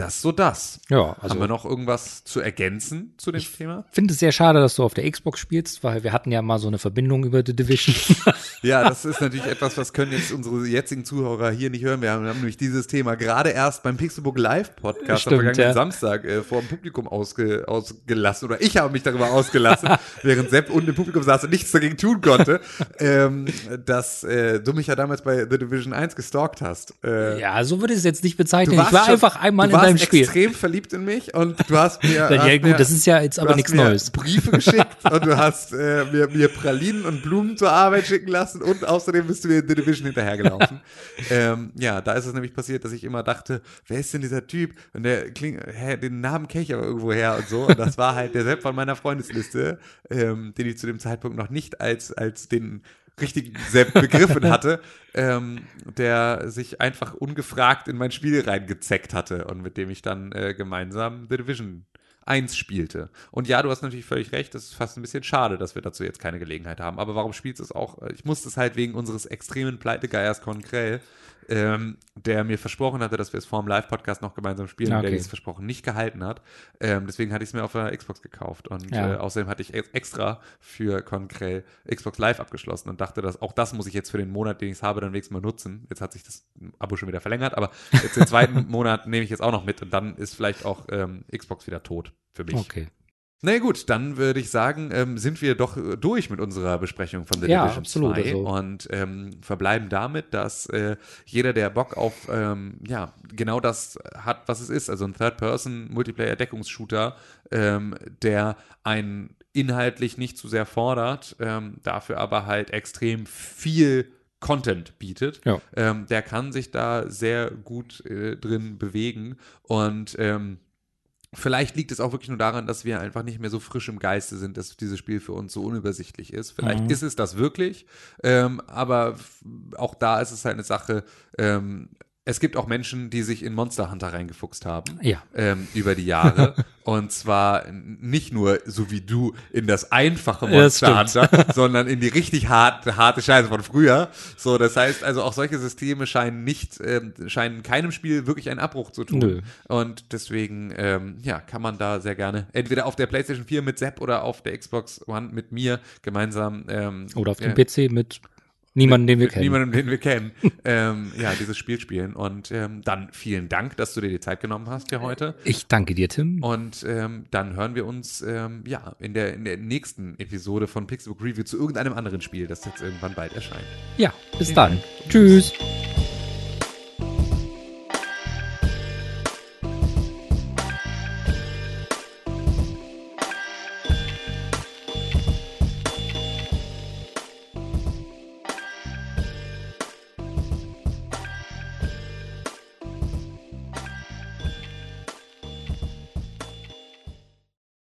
das so das. Ja, also Haben wir noch irgendwas zu ergänzen zu dem Thema? finde es sehr schade, dass du auf der Xbox spielst, weil wir hatten ja mal so eine Verbindung über The Division. Ja, das ist natürlich etwas, was können jetzt unsere jetzigen Zuhörer hier nicht hören. Wir haben, wir haben nämlich dieses Thema gerade erst beim Pixelbook Live Podcast Stimmt, am vergangenen ja. Samstag äh, vor dem Publikum ausge, ausgelassen oder ich habe mich darüber ausgelassen, während Sepp unten im Publikum saß und nichts dagegen tun konnte, ähm, dass äh, du mich ja damals bei The Division 1 gestalkt hast. Äh, ja, so würde ich es jetzt nicht bezeichnen. Ich war schon- einfach einmal in warst deinem Spiel. extrem verliebt in mich und du hast mir. Ja, hast gut, mir, das ist ja jetzt aber nichts Neues. Briefe geschickt und du hast äh, mir, mir Pralinen und Blumen zur Arbeit schicken lassen und außerdem bist du mir in The Division hinterhergelaufen. ähm, ja, da ist es nämlich passiert, dass ich immer dachte, wer ist denn dieser Typ? Und der klingt, hä, den Namen kenne ich aber irgendwo her und so. Und das war halt der Sepp von meiner Freundesliste, ähm, den ich zu dem Zeitpunkt noch nicht als, als den richtigen Sepp begriffen hatte, ähm, der sich einfach ungefragt in mein Spiel reingezeckt hatte und mit dem ich dann äh, gemeinsam The Division 1 spielte. Und ja, du hast natürlich völlig recht, das ist fast ein bisschen schade, dass wir dazu jetzt keine Gelegenheit haben. Aber warum spielst du es auch? Ich musste es halt wegen unseres extremen Pleitegeiers Konkrell, ähm, der mir versprochen hatte, dass wir es vor dem Live-Podcast noch gemeinsam spielen, und der Okay. dieses Versprochen nicht gehalten hat. Ähm, deswegen hatte ich es mir auf der Xbox gekauft. Und Ja. äh, außerdem hatte ich ex- extra für Konkrell Xbox Live abgeschlossen und dachte, dass auch das muss ich jetzt für den Monat, den ich es habe, dann wenigstens mal nutzen. Jetzt hat sich das Abo schon wieder verlängert, aber jetzt den zweiten Monat nehme ich jetzt auch noch mit und dann ist vielleicht auch ähm, Xbox wieder tot für mich. Okay. Na gut, dann würde ich sagen, ähm, sind wir doch äh, durch mit unserer Besprechung von The Ja, Division absolut, 2 also- und ähm, verbleiben damit, dass äh, jeder, der Bock auf ähm, ja genau das hat, was es ist, also ein Third-Person-Multiplayer-Deckungsshooter, ähm, der einen inhaltlich nicht zu sehr fordert, ähm, dafür aber halt extrem viel Content bietet, Ja. ähm, der kann sich da sehr gut äh, drin bewegen und ähm, Vielleicht liegt es auch wirklich nur daran, dass wir einfach nicht mehr so frisch im Geiste sind, dass dieses Spiel für uns so unübersichtlich ist. Vielleicht Mhm. ist es das wirklich, ähm, aber auch da ist es halt eine Sache. Ähm, es gibt auch Menschen, die sich in Monster Hunter reingefuchst haben Ja. ähm, über die Jahre. und zwar nicht nur so wie du in das einfache Ja, das Monster Hunter, sondern in die richtig harte, harte Scheiße von früher. So, das heißt also auch solche Systeme scheinen nicht, ähm, scheinen keinem Spiel wirklich einen Abbruch zu tun. Nö. Und deswegen, ähm, ja, kann man da sehr gerne entweder auf der PlayStation 4 mit Sepp oder auf der Xbox One mit mir gemeinsam ähm, Oder auf dem ja, PC mit niemandem, den wir kennen. Niemandem, den wir kennen. ähm, ja, dieses Spiel spielen. Und ähm, dann vielen Dank, dass du dir die Zeit genommen hast hier heute. Ich danke dir, Tim. Und ähm, dann hören wir uns ähm, ja in der, in der nächsten Episode von Pixelbook Review zu irgendeinem anderen Spiel, das jetzt irgendwann bald erscheint. Ja, bis dann. Tschüss.